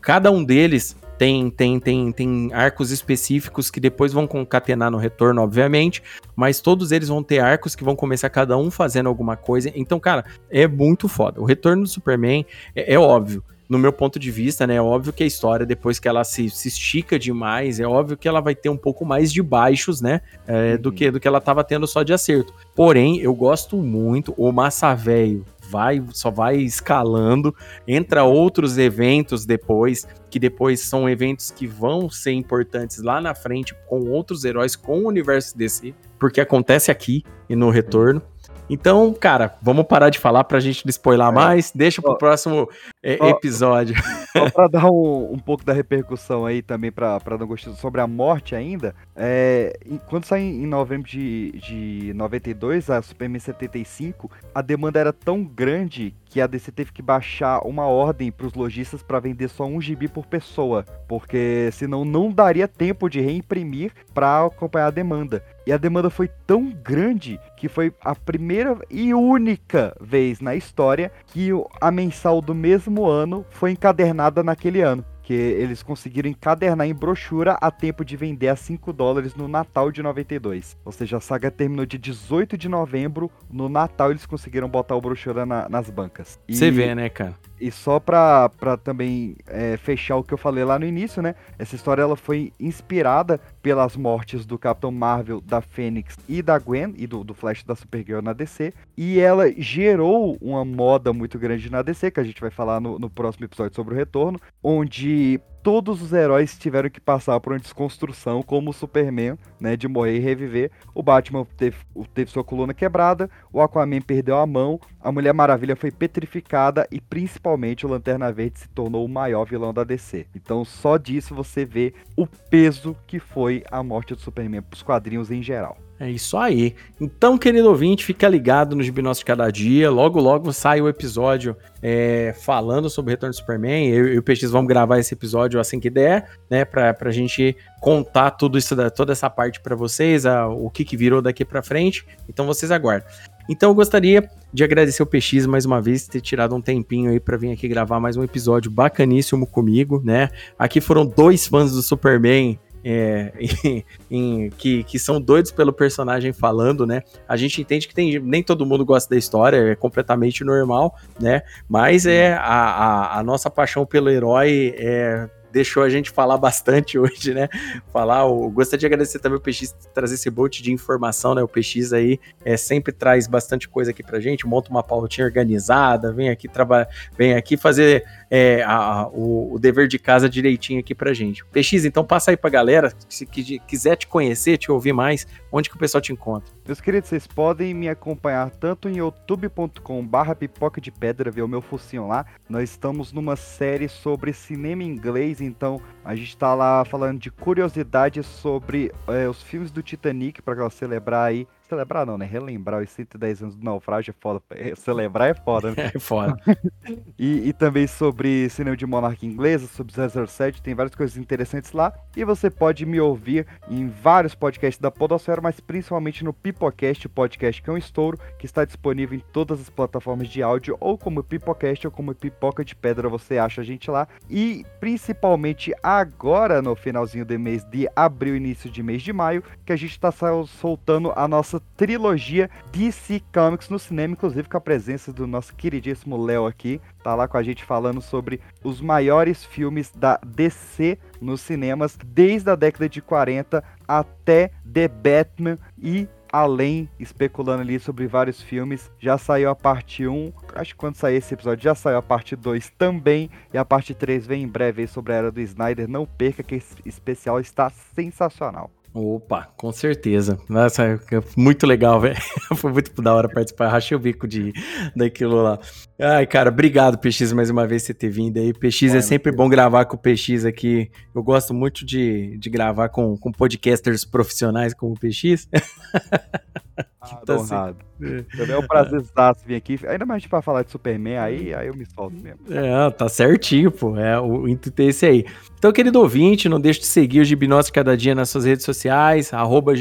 cada um deles tem, tem, tem, tem arcos específicos que depois vão concatenar no retorno, obviamente, mas todos eles vão ter arcos que vão começar cada um fazendo alguma coisa. Então, cara, é muito foda. O retorno do Superman é, é óbvio no meu ponto de vista, né? É óbvio que a história, depois que ela se, se estica demais, é óbvio que ela vai ter um pouco mais de baixos, né? É, uhum. do, que, do que ela tava tendo só de acerto. Porém, eu gosto muito, o Massa Velho vai, só vai escalando, entra outros eventos depois, que depois são eventos que vão ser importantes lá na frente com outros heróis, com o universo DC, porque acontece aqui e no retorno. Então, cara, vamos parar de falar pra gente não spoiler é. mais. Deixa pro ó, próximo é, ó, episódio. Só pra dar um, um, pouco da repercussão aí também pra, pra não gostar sobre a morte ainda. É, quando saiu em novembro de, de 92, a Superman 75, a demanda era tão grande que a DC teve que baixar uma ordem para os lojistas para vender só um gibi por pessoa, porque senão não daria tempo de reimprimir para acompanhar a demanda. E a demanda foi tão grande que foi a primeira e única vez na história que a mensal do mesmo ano foi encadernada naquele ano que eles conseguiram encadernar em brochura a tempo de vender a 5 dólares no Natal de 92. Ou seja, a saga terminou de 18 de novembro, no Natal eles conseguiram botar o brochura na, nas bancas. Você vê, né, cara? E só pra, pra também é, fechar o que eu falei lá no início, né? Essa história ela foi inspirada pelas mortes do Capitão Marvel, da Fênix e da Gwen, e do, do Flash da Supergirl na DC. E ela gerou uma moda muito grande na DC, que a gente vai falar no, no próximo episódio sobre o retorno, onde todos os heróis tiveram que passar por uma desconstrução, como o Superman, né, de morrer e reviver. O Batman teve, teve sua coluna quebrada, o Aquaman perdeu a mão, a Mulher Maravilha foi petrificada e principalmente o Lanterna Verde se tornou o maior vilão da DC. Então só disso você vê o peso que foi a morte do Superman para os quadrinhos em geral. É isso aí. Então, querido ouvinte, fica ligado no Gibinócio de Cada Dia. Logo, logo sai o episódio é, falando sobre o Retorno do Superman. Eu e o PX vamos gravar esse episódio assim que der, né? Pra, pra gente contar tudo isso, toda essa parte para vocês, a, o que, que virou daqui para frente. Então, vocês aguardem. Então, eu gostaria de agradecer o PX mais uma vez, ter tirado um tempinho aí para vir aqui gravar mais um episódio bacaníssimo comigo, né? Aqui foram dois fãs do Superman é, em, em, que, que são doidos pelo personagem falando, né? A gente entende que tem, nem todo mundo gosta da história, é completamente normal, né? Mas é a, a, a nossa paixão pelo herói é deixou a gente falar bastante hoje, né? Falar, o, gostaria de agradecer também o PX trazer esse bote de informação, né? O PX aí é, sempre traz bastante coisa aqui pra gente, monta uma pautinha organizada, vem aqui trabalhar, vem aqui fazer é, a, o, o, dever de casa direitinho aqui pra gente. PX, então passa aí pra galera, se quiser te conhecer, te ouvir mais, onde que o pessoal te encontra? Meus queridos, vocês podem me acompanhar tanto em youtube.com barra pipoca de pedra, ver o meu focinho lá. Nós estamos numa série sobre cinema inglês, então a gente tá lá falando de curiosidades sobre é, os filmes do Titanic, para celebrar aí celebrar não, né? Relembrar os 110 anos do naufrágio é foda. Celebrar é foda, né? É foda. e, e, também sobre cinema de monarquia inglesa, sobre 007, tem várias coisas interessantes lá. E você pode me ouvir em vários podcasts da Podosfera, mas principalmente no Pipocast, o podcast que é um estouro, que está disponível em todas as plataformas de áudio, ou como Pipocast ou como Pipoca de Pedra, você acha a gente lá. E principalmente agora, no finalzinho do mês de abril, início de mês de maio, que a gente está soltando a nossa trilogia DC Comics no cinema, inclusive com a presença do nosso queridíssimo Léo aqui, tá lá com a gente falando sobre os maiores filmes da DC nos cinemas desde a década de 40 até The Batman e além, especulando ali sobre vários filmes. Já saiu a parte 1, acho que quando sair esse episódio já saiu a parte 2 também, e a parte 3 vem em breve sobre a era do Snyder. Não perca que esse especial está sensacional. Opa, com certeza. Nossa, é muito legal, velho. Foi muito da hora participar. Rachei o bico de, daquilo lá. Ai, cara, obrigado, PX, mais uma vez você ter vindo aí. PX, é sempre bom gravar com o PX aqui. Eu gosto muito de, de gravar com, com podcasters profissionais como o PX. Ah, tá honrado. Assim. Também é um prazer vir aqui. Ainda mais para falar de Superman, aí, aí eu me solto mesmo. É, tá certinho, pô. É, o intuito é esse aí. Então, querido ouvinte, não deixe de seguir o Gibinosso Cada Dia nas suas redes sociais, arroba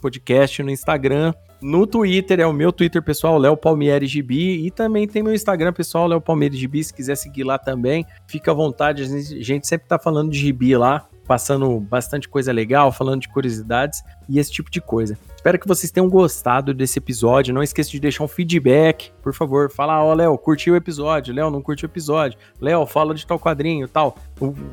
Podcast no Instagram. No Twitter é o meu Twitter pessoal, Léo Palmieri Gibi, e também tem meu Instagram pessoal, Léo Palmieri Gibi, se quiser seguir lá também, fica à vontade, a gente sempre tá falando de gibi lá, passando bastante coisa legal, falando de curiosidades e esse tipo de coisa. Espero que vocês tenham gostado desse episódio. Não esqueça de deixar um feedback, por favor. Fala, ó, oh, Léo, curtiu o episódio? Léo, não curtiu o episódio? Léo, fala de tal quadrinho tal.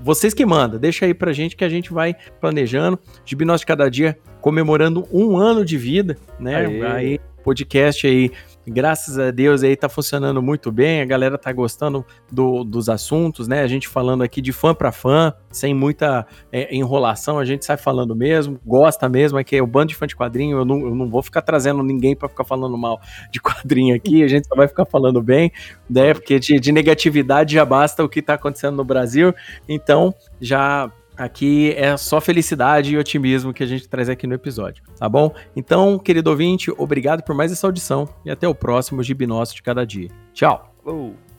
Vocês que mandam, deixa aí pra gente que a gente vai planejando. Gibi Nosso de Cada Dia comemorando um ano de vida, né? Aê. Aí, podcast aí graças a Deus aí tá funcionando muito bem, a galera tá gostando do, dos assuntos, né? A gente falando aqui de fã para fã, sem muita é, enrolação, a gente sai falando mesmo, gosta mesmo, é que o bando de fã de quadrinho, eu não, eu não vou ficar trazendo ninguém para ficar falando mal de quadrinho aqui, a gente só vai ficar falando bem, né? Porque de, de negatividade já basta o que tá acontecendo no Brasil, então já Aqui é só felicidade e otimismo que a gente traz aqui no episódio, tá bom? Então, querido ouvinte, obrigado por mais essa audição e até o próximo Gibi Nosso de Cada Dia. Tchau! Oh.